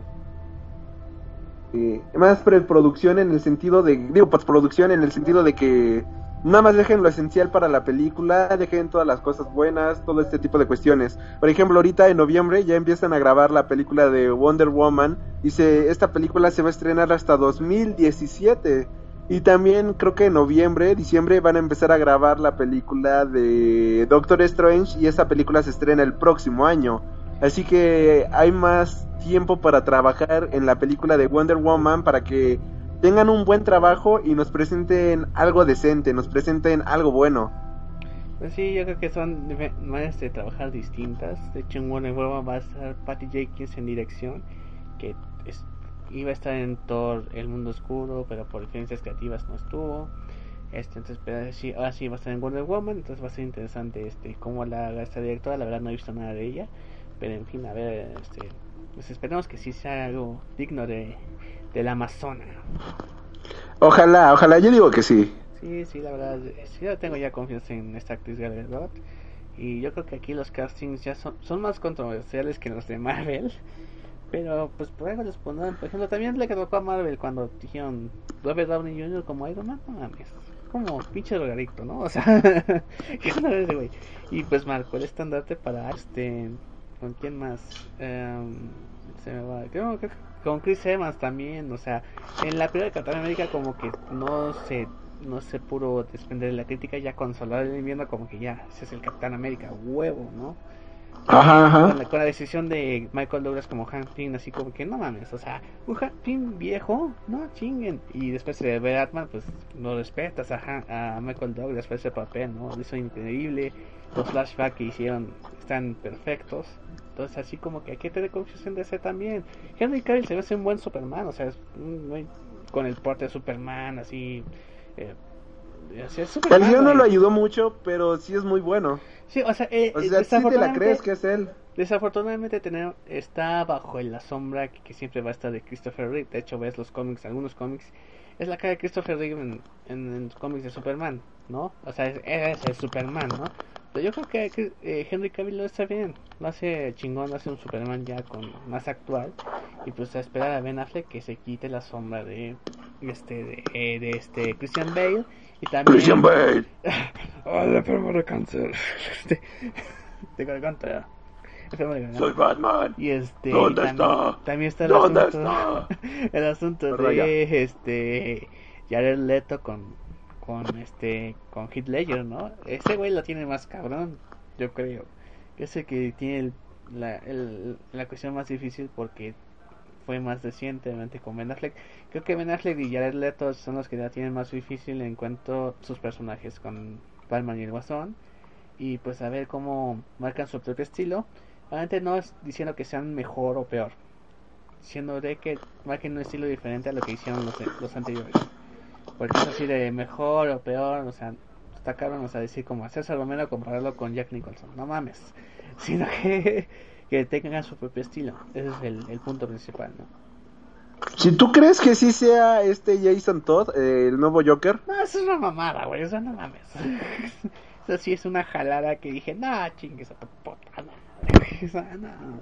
eh, más preproducción en el sentido de digo postproducción en el sentido de que nada más dejen lo esencial para la película, dejen todas las cosas buenas, todo este tipo de cuestiones. Por ejemplo, ahorita en noviembre ya empiezan a grabar la película de Wonder Woman y se esta película se va a estrenar hasta 2017. Y también creo que en noviembre, diciembre van a empezar a grabar la película de Doctor Strange y esa película se estrena el próximo año. Así que hay más tiempo para trabajar en la película de Wonder Woman para que tengan un buen trabajo y nos presenten algo decente, nos presenten algo bueno. Pues sí, yo creo que son maneras de trabajar distintas. De hecho, en Warner Bros. va a estar Patty Jenkins en dirección, que es- iba a estar en Thor El Mundo Oscuro, pero por diferencias creativas no estuvo. Este, entonces, pero sí, ahora sí va a estar en Wonder Woman, entonces va a ser interesante este cómo la haga esta directora. La verdad no he visto nada de ella, pero en fin, a ver, este, pues esperemos que sí sea algo digno de, de la Amazona. Ojalá, ojalá, yo digo que sí. Sí, sí, la verdad, sí, yo tengo ya confianza en esta actriz Gal Gadot. Y yo creo que aquí los castings ya son, son más controversiales que los de Marvel. Pero pues por algo les pondrán, por ejemplo, también le tocó a Marvel cuando dijeron Robert Downey Jr. como Iron Man, no mames. Como pinche drogadicto, ¿no? O sea, ¿qué onda ese güey? Y pues marcó el estandarte para este. ¿Con quién más? Em, se me va. Creo que con Chris Evans también. O sea, en la primera de Capitán América, como que no se no se pudo desprender de la crítica. Ya con Soldado del Invierno, como que ya, ese es el Capitán América, huevo, ¿no? Ajá, Con la, con la decisión de Michael Douglas como Hank Pym, así como que no mames, o sea, un Hank Pym viejo, no chinguen. Y después de ver Batman, pues lo respetas a, Han- a Michael Douglas por ese papel, ¿no? Lo hizo increíble. Los flashbacks que hicieron están perfectos. Entonces, así como que hay que tener confusión de ese también. Henry Cavill se ve un buen Superman, o sea, es güey con el porte de Superman, así. Eh, así es El guion no lo ayudó mucho, pero sí es muy bueno. Sí, o sea, eh, O sea, sí te la desafortunadamente- crees que es él. desafortunadamente tener, está bajo la sombra que, siempre va a estar de Christopher Reeve. De hecho, ves los cómics, algunos cómics, es la cara de Christopher Reeve en, en, cómics de Superman, ¿no? O sea, es, el Superman, ¿no? Yo creo que eh, Henry Cavill lo está bien, lo hace chingón, lo hace un Superman ya con más actual y pues a esperar a Ben Affleck que se quite la sombra de este de, eh, de este Christian Bale y también Christian Bale. oh, enfermo de cáncer. Este, de garganta. Soy Batman. Y este ¿Dónde también, está? También está el ¿Dónde asunto, está? el asunto de este Jared Leto con con este con Heath Ledger, ¿no? Ese güey lo tiene más cabrón, yo creo. Ese que tiene la, el, la cuestión más difícil porque fue más recientemente con Ben Affleck. Creo que Ben Affleck y Jared Leto son los que ya tienen más difícil en cuanto sus personajes con Batman y el Guasón. Y pues a ver cómo marcan su propio estilo. Obviamente no es diciendo que sean mejor o peor, siendo de que marquen un estilo diferente a lo que hicieron los, los anteriores. Porque es así de mejor o peor, o sea, está caro, o sea, decir como hacerse Romero compararlo con Jack Nicholson, no mames, sino que, que tengan su propio estilo, ese es el, el punto principal, ¿no? Si tú crees que sí sea este Jason Todd, eh, el nuevo Joker. No, eso es una mamada, güey, eso no mames. eso sí es una jalada que dije, no, chingues a tu puta madre, no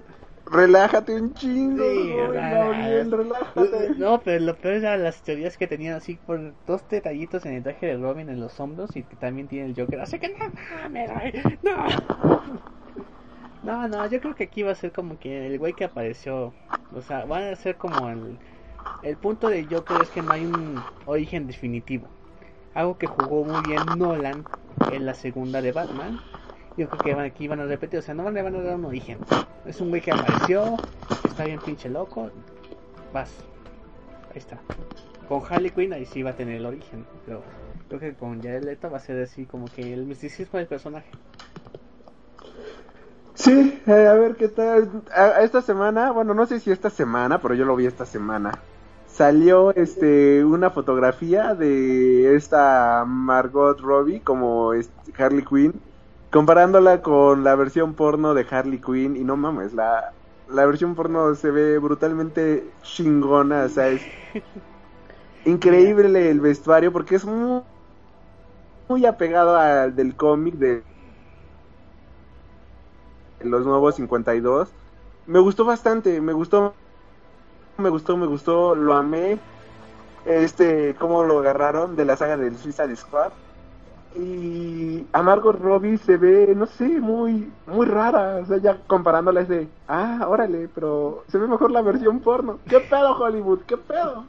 relájate un chingo. Sí, relájate. No, pero lo peor eran las teorías que tenían así por dos detallitos en el traje de Robin en los hombros y que también tiene el Joker. Así que no mames, no. No, no, yo creo que aquí va a ser como que el güey que apareció. O sea, van a ser como el. El punto de Joker es que no hay un origen definitivo. Algo que jugó muy bien Nolan en la segunda de Batman yo creo que aquí van a repetir, o sea, no le van a dar un origen. Es un güey que apareció, está bien pinche loco, vas. Ahí está. Con Harley Quinn ahí sí va a tener el origen, pero creo que con Jared Leto va a ser así como que el misticismo del personaje. Sí, eh, a ver qué tal. esta semana, bueno, no sé si esta semana, pero yo lo vi esta semana. Salió este una fotografía de esta Margot Robbie como Harley Quinn comparándola con la versión porno de Harley Quinn y no mames, la, la versión porno se ve brutalmente chingona, o sea, es increíble el vestuario porque es muy, muy apegado al del cómic de los nuevos 52. Me gustó bastante, me gustó, me gustó, me gustó, lo amé. Este, cómo lo agarraron de la saga del Suicide Squad y a Margot Robbie se ve, no sé, muy muy rara, o sea, ya comparándola es de, ah, órale, pero se ve mejor la versión porno. ¿Qué pedo Hollywood? ¿Qué pedo?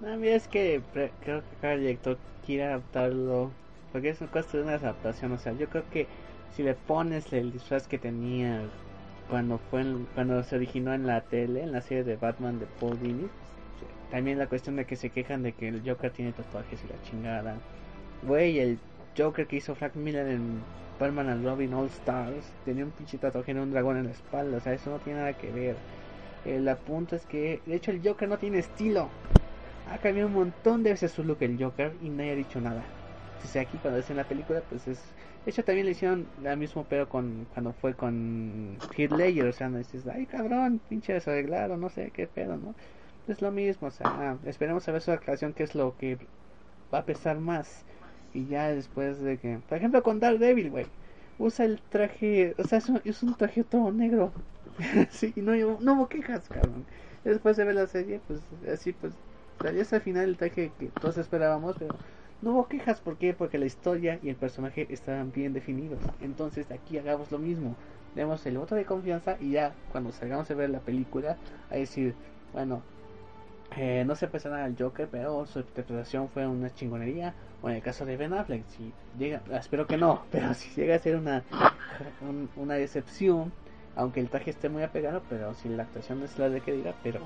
No, mira, es que creo que cada director quiere adaptarlo, porque es un costo de una adaptación, o sea, yo creo que si le pones el disfraz que tenía cuando fue cuando se originó en la tele, en la serie de Batman de Paul Dini, también la cuestión de que se quejan de que el Joker tiene tatuajes y la chingada. Güey, el Joker que hizo Frank Miller en Batman and Robin All Stars tenía un pinche tatuaje de un dragón en la espalda, o sea, eso no tiene nada que ver. El punto es que, de hecho, el Joker no tiene estilo. Ha cambiado un montón de veces su look el Joker y nadie ha dicho nada. Si sea aquí cuando es en la película, pues es. De hecho, también le hicieron la mismo pero con cuando fue con Heath Ledger, o sea, no dices, ay cabrón, pinche desarreglado, no sé qué pedo, ¿no? Es lo mismo, o sea, esperemos a ver su aclaración, que es lo que va a pesar más. Y ya después de que, por ejemplo, con Daredevil, güey, usa el traje, o sea, es un, traje todo negro. sí, no, no hubo quejas, cabrón. Después de ver la serie, pues así, pues, salió hasta el final el traje que todos esperábamos, pero no hubo quejas. ¿Por qué? Porque la historia y el personaje estaban bien definidos. Entonces, aquí hagamos lo mismo. Demos el voto de confianza y ya, cuando salgamos a ver la película, a decir, bueno, eh, no se pesa nada al Joker, pero su interpretación fue una chingonería. O en el caso de Ben Affleck, si llega, espero que no, pero si llega a ser una, una decepción, aunque el traje esté muy apegado, pero si la actuación es la de que diga, pero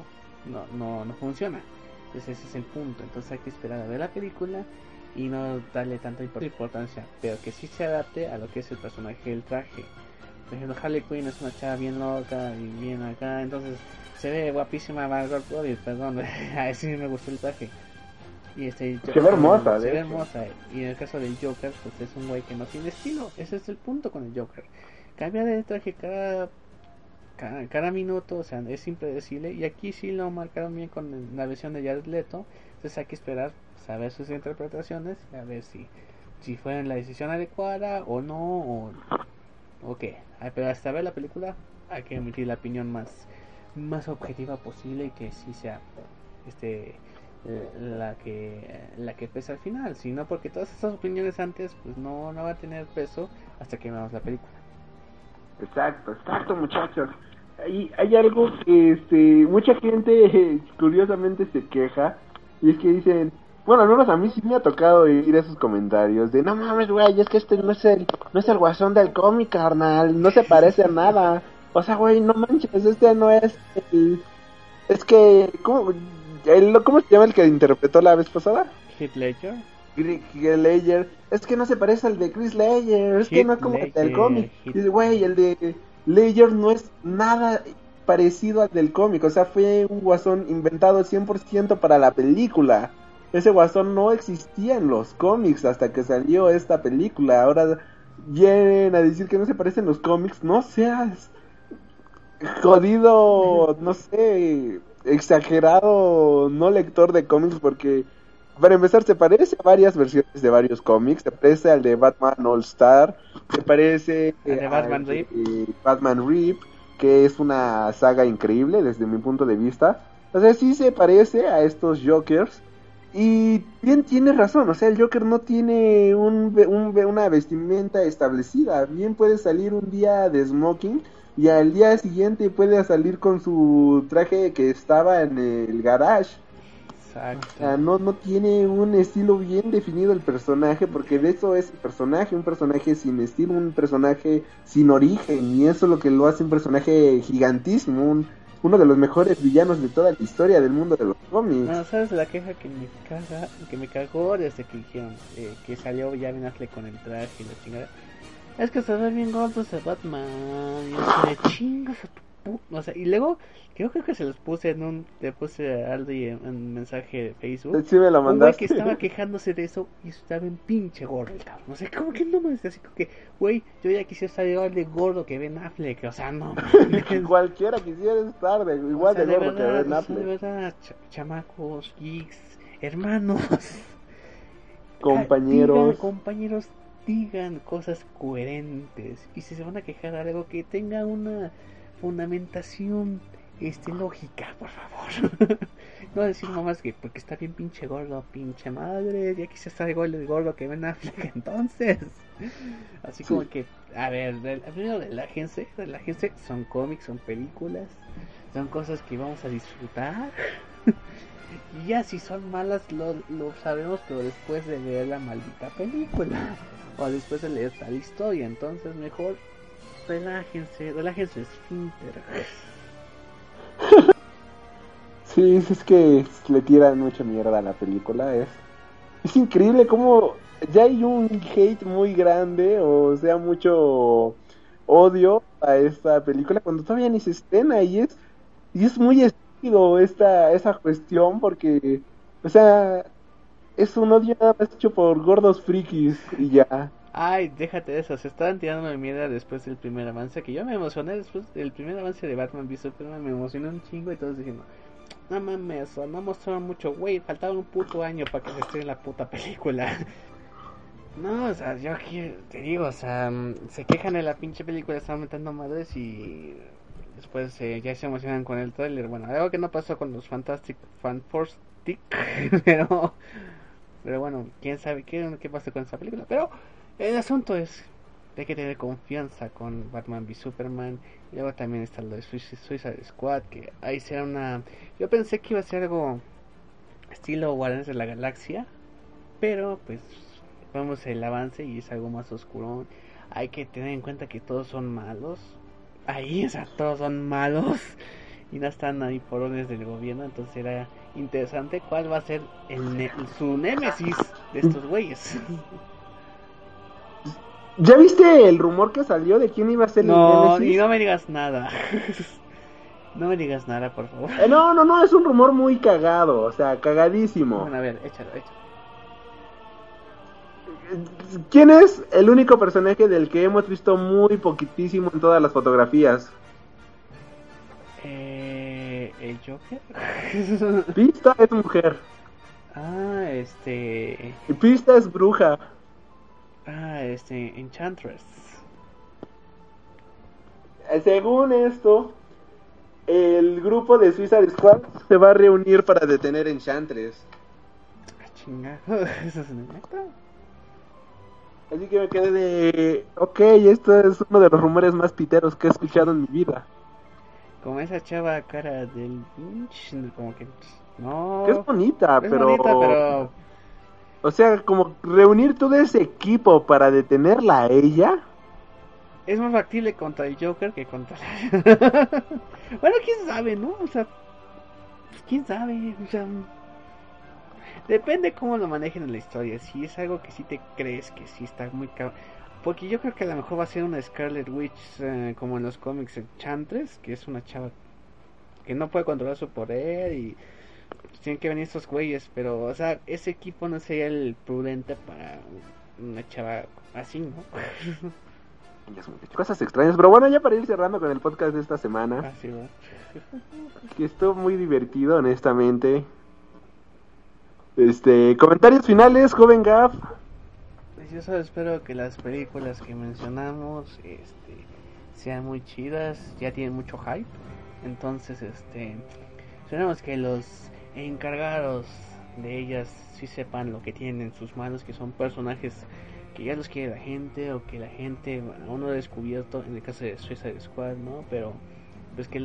no, no, no funciona. Entonces ese es el punto. Entonces hay que esperar a ver la película y no darle tanta importancia, pero que sí se adapte a lo que es el personaje del traje. Por ejemplo, Harley Quinn es una chava bien loca y bien acá, entonces se ve guapísima Margot Robbie, perdón, a sí me gustó el traje. Y este, se ve hermosa, se ve hermosa. Y en el caso del Joker, pues es un güey que no tiene estilo. Ese es el punto con el Joker. Cambia de traje cada cada, cada minuto, o sea, es impredecible. Y aquí sí lo marcaron bien con la versión de Jared Leto. Entonces hay que esperar, saber sus interpretaciones, a ver si, si fue la decisión adecuada o no, o, o qué. Ah, Pero hasta ver la película hay que emitir la opinión más, más objetiva posible y que sí sea este eh, la que la que pesa al final, si no porque todas esas opiniones antes pues no, no va a tener peso hasta que veamos la película. Exacto, exacto, muchachos. Hay, hay algo que este, mucha gente curiosamente se queja y es que dicen, bueno, al menos a mí sí me ha tocado ir a esos comentarios de, no mames, güey, es que este no es el no es el guasón del cómic, carnal, no se parece a nada. O sea, güey, no manches, este no es el... Es que, ¿cómo, el, ¿cómo se llama el que interpretó la vez pasada? Heath Ledger, es que no se parece al de Chris Ledger, es que no es como el del cómic. Dice, güey, el de Ledger no es nada parecido al del cómic, o sea, fue un guasón inventado 100% para la película. Ese guasón no existía en los cómics hasta que salió esta película. Ahora vienen a decir que no se parecen los cómics, no seas jodido, no sé, exagerado, no lector de cómics, porque para empezar se parece a varias versiones de varios cómics, se parece al de Batman All Star, se parece Al de Batman Rip. Batman Rip, que es una saga increíble desde mi punto de vista. O sea, sí se parece a estos Jokers. Y bien tiene razón, o sea, el Joker no tiene un, un una vestimenta establecida. Bien puede salir un día de smoking y al día siguiente puede salir con su traje que estaba en el garage. exacto. O sea, no, no tiene un estilo bien definido el personaje, porque de eso es el personaje, un personaje sin estilo, un personaje sin origen, y eso es lo que lo hace un personaje gigantísimo, un, uno de los mejores villanos de toda la historia del mundo de los cómics. Bueno, ¿sabes la queja que me caga, que me cagó desde que dijeron eh, que salió ya Ben Affleck con el traje y la chingada? Es que se ve bien gordo ese Batman. Y así de chingas a tu pu-". O sea, y luego, yo creo que se los puse en un. Le puse a Aldi en un mensaje de Facebook. Sí me lo Un güey mandaste. que estaba quejándose de eso y estaba en pinche gordo el cabrón. O sea, como que no me así como que, güey, yo ya quisiera estar igual de gordo que Ben Affleck. O sea, no. Cualquiera quisiera estar de, igual O sea, de gordo que Ben o sea, de Affleck. verdad, cha- chamacos, geeks, hermanos, Compañeros. digan, compañeros, digan cosas coherentes. Y si se van a quejar de algo que tenga una fundamentación este lógica, por favor. no decir nomás que porque está bien pinche gordo, pinche madre, ya quise estar igual de gordo que Ben Affleck entonces. Así como que, a ver, primero relájense, relájense, son cómics, son películas, son cosas que vamos a disfrutar. y ya si son malas lo, lo sabemos, pero después de ver la maldita película o después de leer tal historia, entonces mejor relájense, relájense esfínter. Sí, es que le tiran mucha mierda a la película. Es, es increíble cómo ya hay un hate muy grande, o sea, mucho odio a esta película cuando todavía ni se estrena y es y es muy estúpido esta esa cuestión porque, o sea, es un odio nada más hecho por gordos frikis y ya. Ay, déjate de eso, se estaban tirando de mierda después del primer avance, que yo me emocioné después del primer avance de Batman v Superman, me emocioné un chingo y todos diciendo, no mames, no mostraron mucho, güey, faltaba un puto año para que se estrene la puta película. No, o sea, yo aquí te digo, o sea, mm, se quejan de la pinche película, están metiendo madres y después eh, ya se emocionan con el tráiler. Bueno, algo que no pasó con los Fantastic Fan Stick, pero pero bueno, quién sabe qué, qué pasa con esa película. Pero el asunto es hay que tener confianza con Batman v Superman. Y luego también está lo de Suicide Squad, que ahí será una... Yo pensé que iba a ser algo estilo Guardianes de la Galaxia, pero pues vemos el avance y es algo más oscuro. Hay que tener en cuenta que todos son malos. Ahí, o sea, todos son malos y no están ahí por del gobierno. Entonces será interesante cuál va a ser el ne- su némesis de estos güeyes. ¿Ya viste el rumor que salió de quién iba a ser el No, Némesis? y no me digas nada. no me digas nada, por favor. Eh, no, no, no, es un rumor muy cagado, o sea, cagadísimo. Bueno, a ver, échalo, échalo. ¿Quién es el único personaje del que hemos visto muy poquitísimo en todas las fotografías? ¿El Joker? Pista es mujer. ah, este. Pista es bruja. Ah, este. Enchantress. Eh, Según esto, el grupo de Suicide Squad se va a reunir para detener Enchantress. Ah, chinga. Eso es neta. Así que me quedé de... Ok, esto es uno de los rumores más piteros que he escuchado en mi vida. Como esa chava cara del Lynch, como que. No. Que es bonita, Es pero... bonita, pero. O sea, como reunir todo ese equipo para detenerla a ella. Es más factible contra el Joker que contra la... bueno, quién sabe, ¿no? O sea, quién sabe, o sea, depende cómo lo manejen en la historia. Si es algo que sí te crees que sí está muy cabrón. Porque yo creo que a lo mejor va a ser una Scarlet Witch eh, como en los cómics Enchantress, que es una chava que no puede controlar su poder y tienen que venir estos güeyes, pero o sea, ese equipo no sería el prudente para una chava así, ¿no? Cosas extrañas. Pero bueno, ya para ir cerrando con el podcast de esta semana. Así va. Que estuvo muy divertido, honestamente. Este, comentarios finales, joven Gaff. Pues yo solo espero que las películas que mencionamos este, sean muy chidas, ya tienen mucho hype. Entonces, este, esperemos que los encargados de ellas sí sepan lo que tienen en sus manos, que son personajes que ya los quiere la gente o que la gente aún no ha descubierto, en el caso de Suicide Squad, ¿no? Pero, pues que,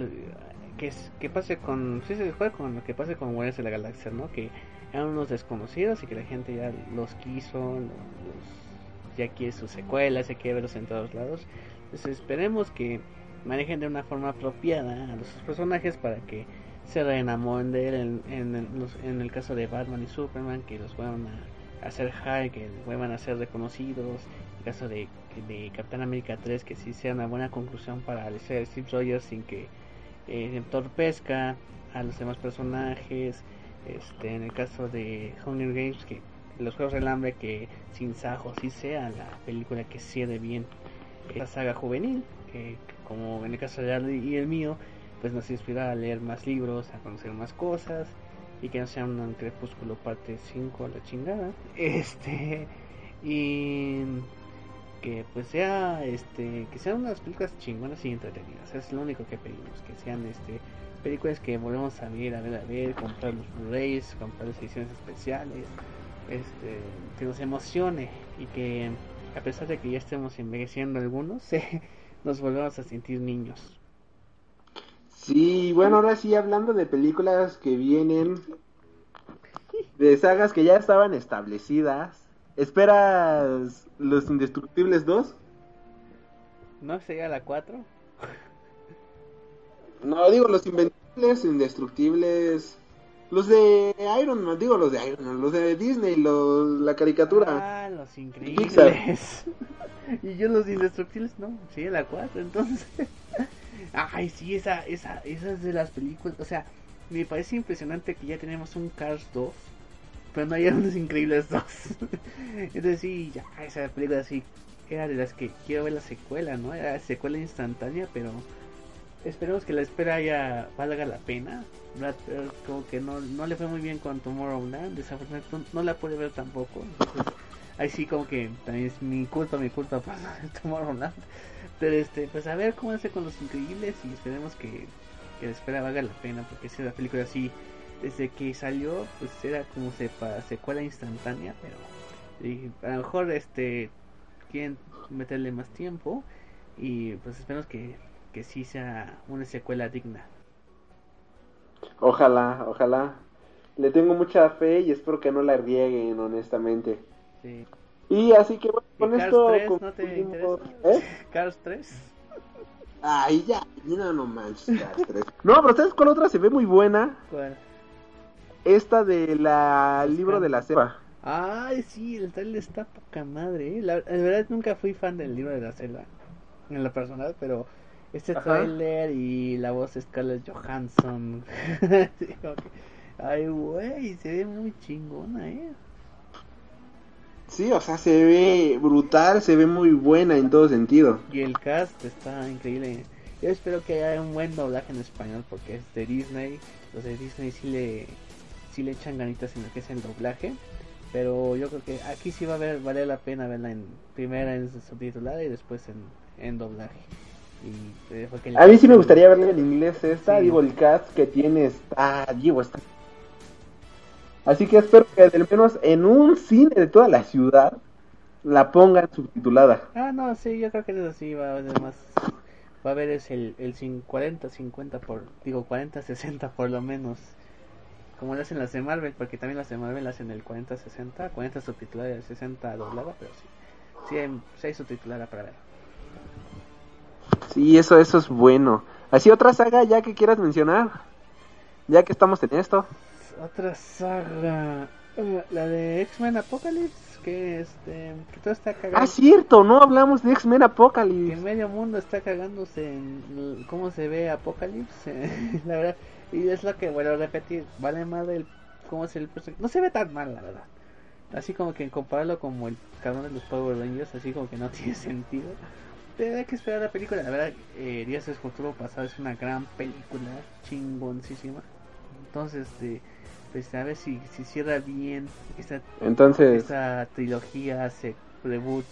que, que pase con Suicide Squad con lo que pase con Guardianes de la Galaxia, ¿no? Que eran unos desconocidos y que la gente ya los quiso, los- ya quiere sus secuelas, ya quiere verlos en todos lados. Entonces esperemos que manejen de una forma apropiada a los personajes para que se reenamoren de él en, en, el- los- en el caso de Batman y Superman, que los vuelvan a hacer high, que vuelvan a ser reconocidos. En el caso de, de Capitán América 3, que sí sea una buena conclusión para historia de Steve Rogers sin que eh, entorpezca a los demás personajes. Este, en el caso de Hunger Games, que los Juegos del Hambre, que sin Sajo sí sea la película que cierre bien la saga juvenil, que como en el caso de Arlie y el mío, pues nos inspira a leer más libros, a conocer más cosas y que no sea un crepúsculo parte 5 a la chingada. Este y que pues sea este que sean unas películas chingonas y entretenidas. Es lo único que pedimos, que sean este películas que volvemos a ver, a ver, a ver, comprar los Blu-rays, comprar las ediciones especiales, este, que nos emocione y que a pesar de que ya estemos envejeciendo algunos, nos volvamos a sentir niños. Sí, bueno, ahora sí, hablando de películas que vienen de sagas que ya estaban establecidas. ¿Esperas Los Indestructibles 2? ¿No sería la 4? No, digo los Invencibles, Indestructibles. Los de Iron Man, digo los de Iron Man, los de Disney, los, la caricatura. Ah, los Pixar. increíbles. y yo los indestructibles, no, sí, la 4, entonces. Ay, sí, esa, esa, esa es de las películas. O sea, me parece impresionante que ya tenemos un Cars 2, pero no hay unos increíbles 2. entonces, sí, ya, esa película sí era de las que quiero ver la secuela, ¿no? Era secuela instantánea, pero esperemos que la espera ya valga la pena. Brad Pitt como que no, no le fue muy bien con Tomorrowland, desafortunadamente no, la pude ver tampoco. Entonces, ahí sí como que también es mi culpa, mi culpa por Tomorrowland. Pero este, pues a ver cómo hace con los increíbles y esperemos que, que la espera valga la pena, porque si la película así, desde que salió, pues era como sepa, secuela instantánea, pero y a lo mejor este quieren meterle más tiempo y pues esperemos que, que sí sea una secuela digna. Ojalá, ojalá. Le tengo mucha fe y espero que no la rieguen, honestamente. Sí. Y así que bueno, ¿Y con Cars esto 3 no te interesa? ¿Eh? Cars 3. Ay, ya, no, no manches, Cars 3. No, pero ¿sabes cuál otra se ve muy buena? ¿Cuál? Esta de la libro de la selva. Ay, sí, el trailer está poca madre. ¿eh? La, la verdad nunca fui fan del libro de la selva, en lo personal, pero este Ajá. trailer y la voz de Scarlett Johansson. Sí, Ay, güey, se ve muy chingona, eh. Sí, o sea, se ve brutal, se ve muy buena en todo sentido. Y el cast está increíble. Yo espero que haya un buen doblaje en español porque es de Disney. Los de Disney sí le, sí le echan ganitas en lo que es el doblaje. Pero yo creo que aquí sí va a haber, vale la pena verla en primera en subtitulada y después en, en doblaje. Y, eh, A mí sí me gustaría verla en inglés esta, Sí. digo, el cast que tiene está, digo, está. Así que espero que al menos en un cine de toda la ciudad la pongan subtitulada. Ah, no, sí, yo creo que eso sí va a haber más. Va a haber es el, el 40-50 por. Digo, 40-60 por lo menos. Como lo hacen las de Marvel, porque también las de Marvel hacen el 40-60, 40 subtitulada y el 60 doblada, pero sí. Sí hay, sí hay subtitulada para ver. Sí, eso, eso es bueno. Así otra saga ya que quieras mencionar, ya que estamos en esto. Otra saga. eh, la de X-Men Apocalypse, que este. Que todo está cagado. Ah, cierto, no hablamos de X-Men que Apocalypse. medio mundo está cagándose en cómo se ve Apocalipsis, la verdad. Y es lo que, bueno, repetir, vale más el cómo es el personaje. No se ve tan mal, la verdad. Así como que compararlo como el cabrón de los Power Rangers, así como que no tiene sentido. Pero hay que esperar la película, la verdad, eh, Días del Futuro Pasado es una gran película, chingoncísima. Entonces, este, pues a ver si, si cierra bien esta Entonces, esta trilogía se reboot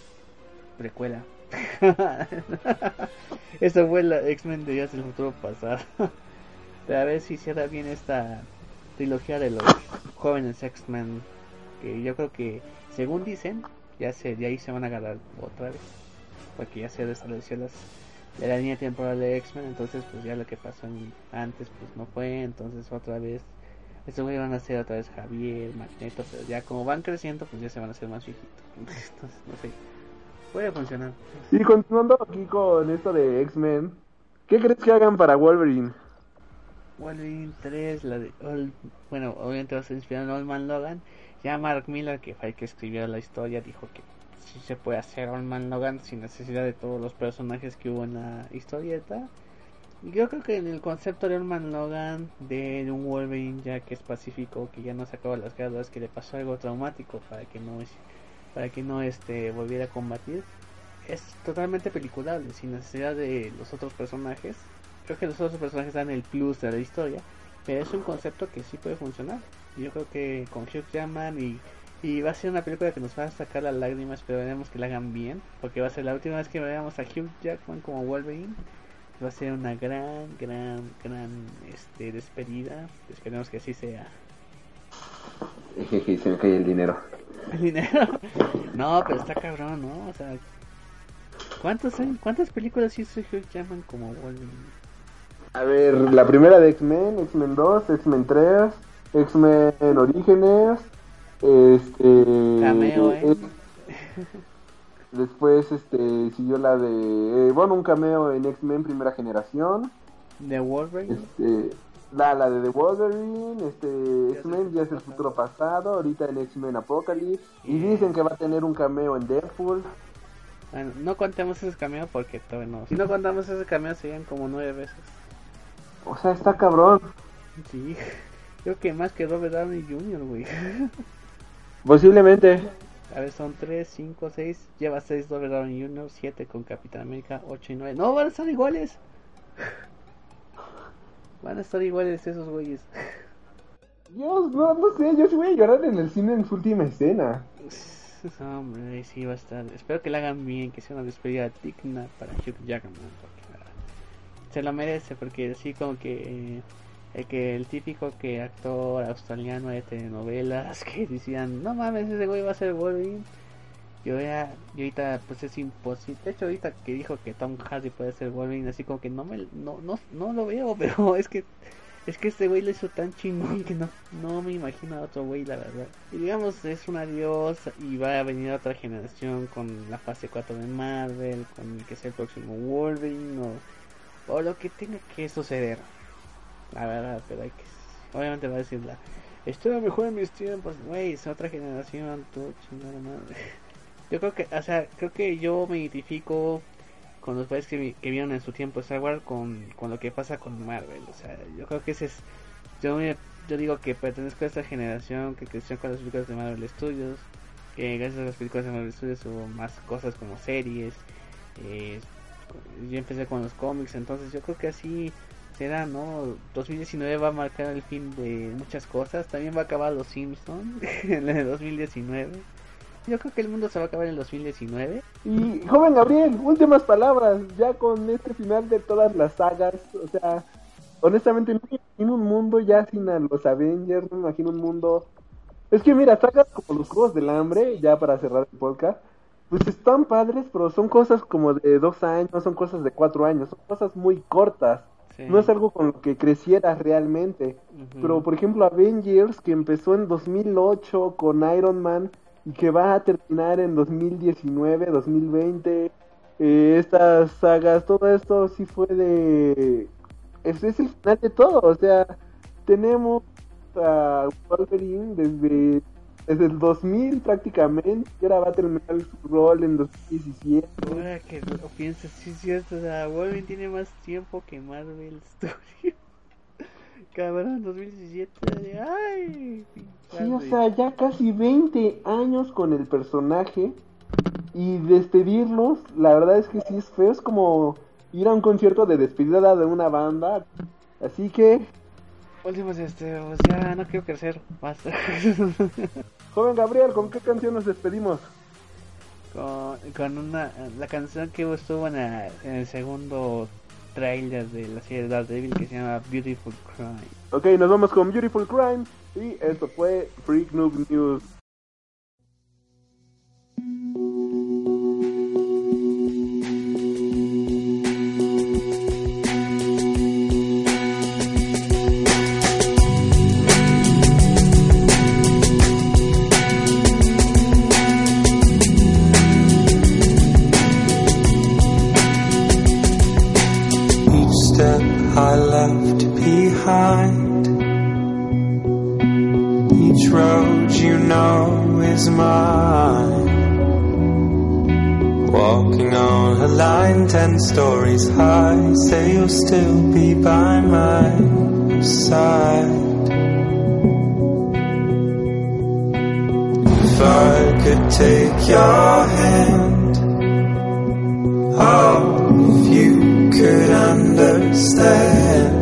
precuela. Eso fue la X-Men de Días del Futuro pasado. A ver si cierra bien esta trilogía de los jóvenes X-Men. Que yo creo que, según dicen, ya se, de ahí se van a agarrar otra vez. Porque ya se restableció las, de la línea temporal de X-Men. Entonces, pues ya lo que pasó en- antes, pues no fue. Entonces, otra vez estos güeyes van a ser otra vez Javier, Magneto, pero ya como van creciendo, pues ya se van a hacer más viejitos. Entonces, no sé. Puede funcionar. y continuando aquí con esto de X-Men, ¿qué crees que hagan para Wolverine? Wolverine 3, la de. Bueno, obviamente va a ser inspirado en Old Man Logan. Ya Mark Miller, que fue el que escribió la historia, dijo que sí se puede hacer Old Man Logan sin necesidad de todos los personajes que hubo en la historieta. Yo creo que en el concepto de Old Man Logan, de un Wolverine ya que es pacífico, que ya no se acabó las guerras, que le pasó algo traumático para que no para que no este volviera a combatir, es totalmente peliculable, sin necesidad de los otros personajes. Creo que los otros personajes dan el plus de la historia, pero es un concepto que sí puede funcionar. Yo creo que con Hugh Jackman y, y va a ser una película que nos va a sacar las lágrimas, pero veremos que la hagan bien, porque va a ser la última vez que veamos a Hugh Jackman como Wolverine. Va a ser una gran, gran, gran este, despedida. Esperemos que así sea. Se me cae el dinero. El dinero. No, pero está cabrón, ¿no? O sea, ¿cuántos ¿cuántas películas hizo Hugh Jackman como Wolverine? A ver, la primera de X-Men, X-Men 2, X-Men 3, X-Men Orígenes, este... Cameo, ¿eh? Después, este, siguió la de... eh, bueno, un cameo en X-Men Primera Generación. De Wolverine. Este, la, la de The Wolverine, este, X-Men ya es el futuro pasado, ahorita en X-Men Apocalypse. Y dicen que va a tener un cameo en Deadpool. Bueno, no contemos ese cameo porque todavía no. Si no contamos ese cameo serían como nueve veces. O sea, está cabrón. Sí. Creo que más que Robert Downey Jr., güey. Posiblemente. A ver, son 3, 5, 6. Lleva 6 Robert Downey Jr., 7 con Capitán América, 8 y 9. No, van a estar iguales. Van a estar iguales esos güeyes. Dios, no, no sé, yo sí voy a llorar en el cine en su última escena. Hombre, sí va a estar. Espero que la hagan bien, que sea una despedida digna para Hugh Jackman. Porque, la verdad, se lo merece, porque así como que. eh, el que el típico que actor australiano de telenovelas que decían, no mames, ese güey va a ser Wolverine. Yo ya, yo ahorita pues es imposible. De hecho ahorita que dijo que Tom Hardy puede ser Wolverine, así como que no me no, no, no lo veo, pero es que es que este güey lo hizo tan chingón que no, no me imagino a otro güey, la verdad. Y digamos, es un adiós y va a venir otra generación con la fase 4 de Marvel, con el que sea el próximo Wolverine o, o lo que tenga que suceder. La verdad, pero hay que... Obviamente va a decir la... Estuvo mejor en mis tiempos, güey, es otra generación, tú chingada madre. Yo creo que, o sea, creo que yo me identifico con los países que, que vieron en su tiempo Star Wars con, con lo que pasa con Marvel. O sea, yo creo que ese es. Yo, yo digo que pertenezco a esta generación que creció con las películas de Marvel Studios. Que gracias a las películas de Marvel Studios hubo más cosas como series, eh, yo empecé con los cómics, entonces yo creo que así será, ¿no? 2019 va a marcar el fin de muchas cosas, también va a acabar los Simpsons en el 2019. Yo creo que el mundo se va a acabar en el 2019. Y joven Gabriel, últimas palabras, ya con este final de todas las sagas, o sea, honestamente no me imagino un mundo ya sin a los Avengers, no me imagino un mundo... Es que mira, sagas como los Juegos del Hambre, ya para cerrar el podcast, pues están padres, pero son cosas como de dos años, son cosas de cuatro años, son cosas muy cortas. No es algo con lo que crecieras realmente. Pero, por ejemplo, Avengers, que empezó en 2008 con Iron Man y que va a terminar en 2019, 2020, eh, estas sagas, todo esto sí fue de... Es, es el final de todo, o sea, tenemos a Wolverine desde desde el 2000 prácticamente, y ahora va a terminar su rol en 2017. Ahora que lo piensas, sí es cierto, o sea, Wolverine tiene más tiempo que Marvel Studios. Cabrón, 2017, ay. Sí, o sea, ya casi 20 años con el personaje y despedirlos, la verdad es que sí es feo, es como ir a un concierto de despedida de una banda. Así que últimos este, pues ya no quiero crecer más. Joven Gabriel, ¿con qué canción nos despedimos? Con, con una, la canción que estuvo en, el segundo trailer de la serie de Daredevil que se llama Beautiful Crime. Ok, nos vamos con Beautiful Crime y esto fue Freak Noob News. Behind. Each road you know is mine. Walking on a line ten stories high, say you'll still be by my side. If I could take your hand, oh, if you could understand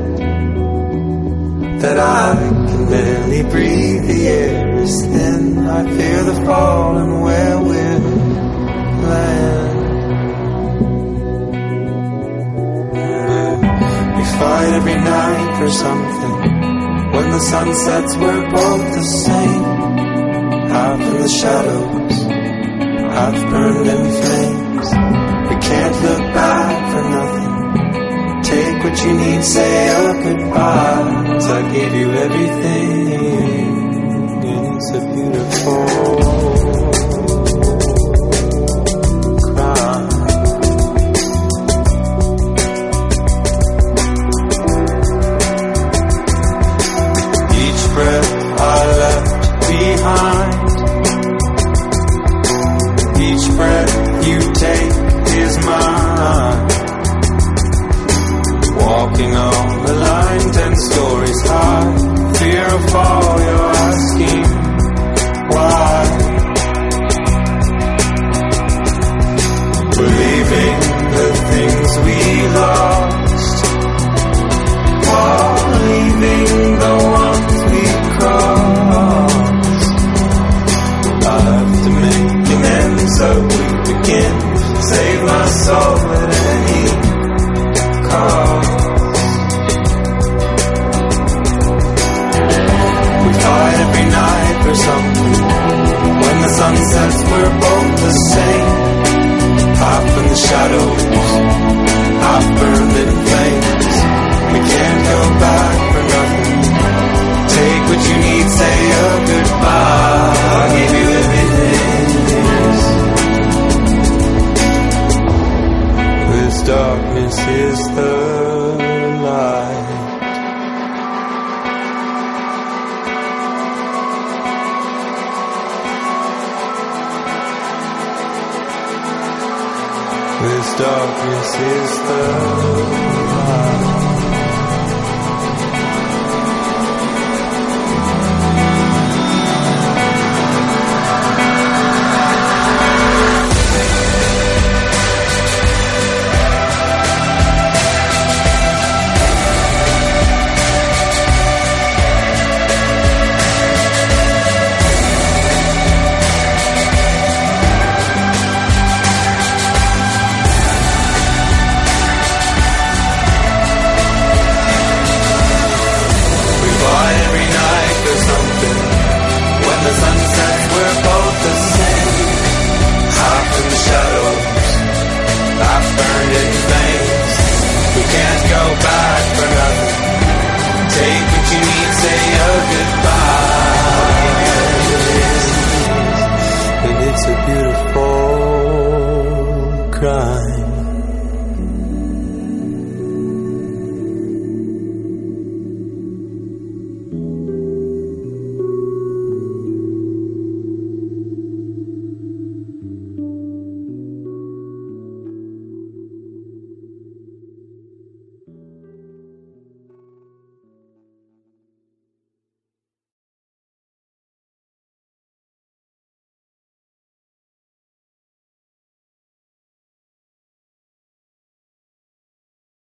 that I can barely breathe. The air is thin. I fear the fall and where we'll land. We fight every night for something. When the sun sets, we're both the same. Half in the shadows, half burned in flames. We can't look back for nothing you need, say your goodbyes. I gave you everything, and it's a beautiful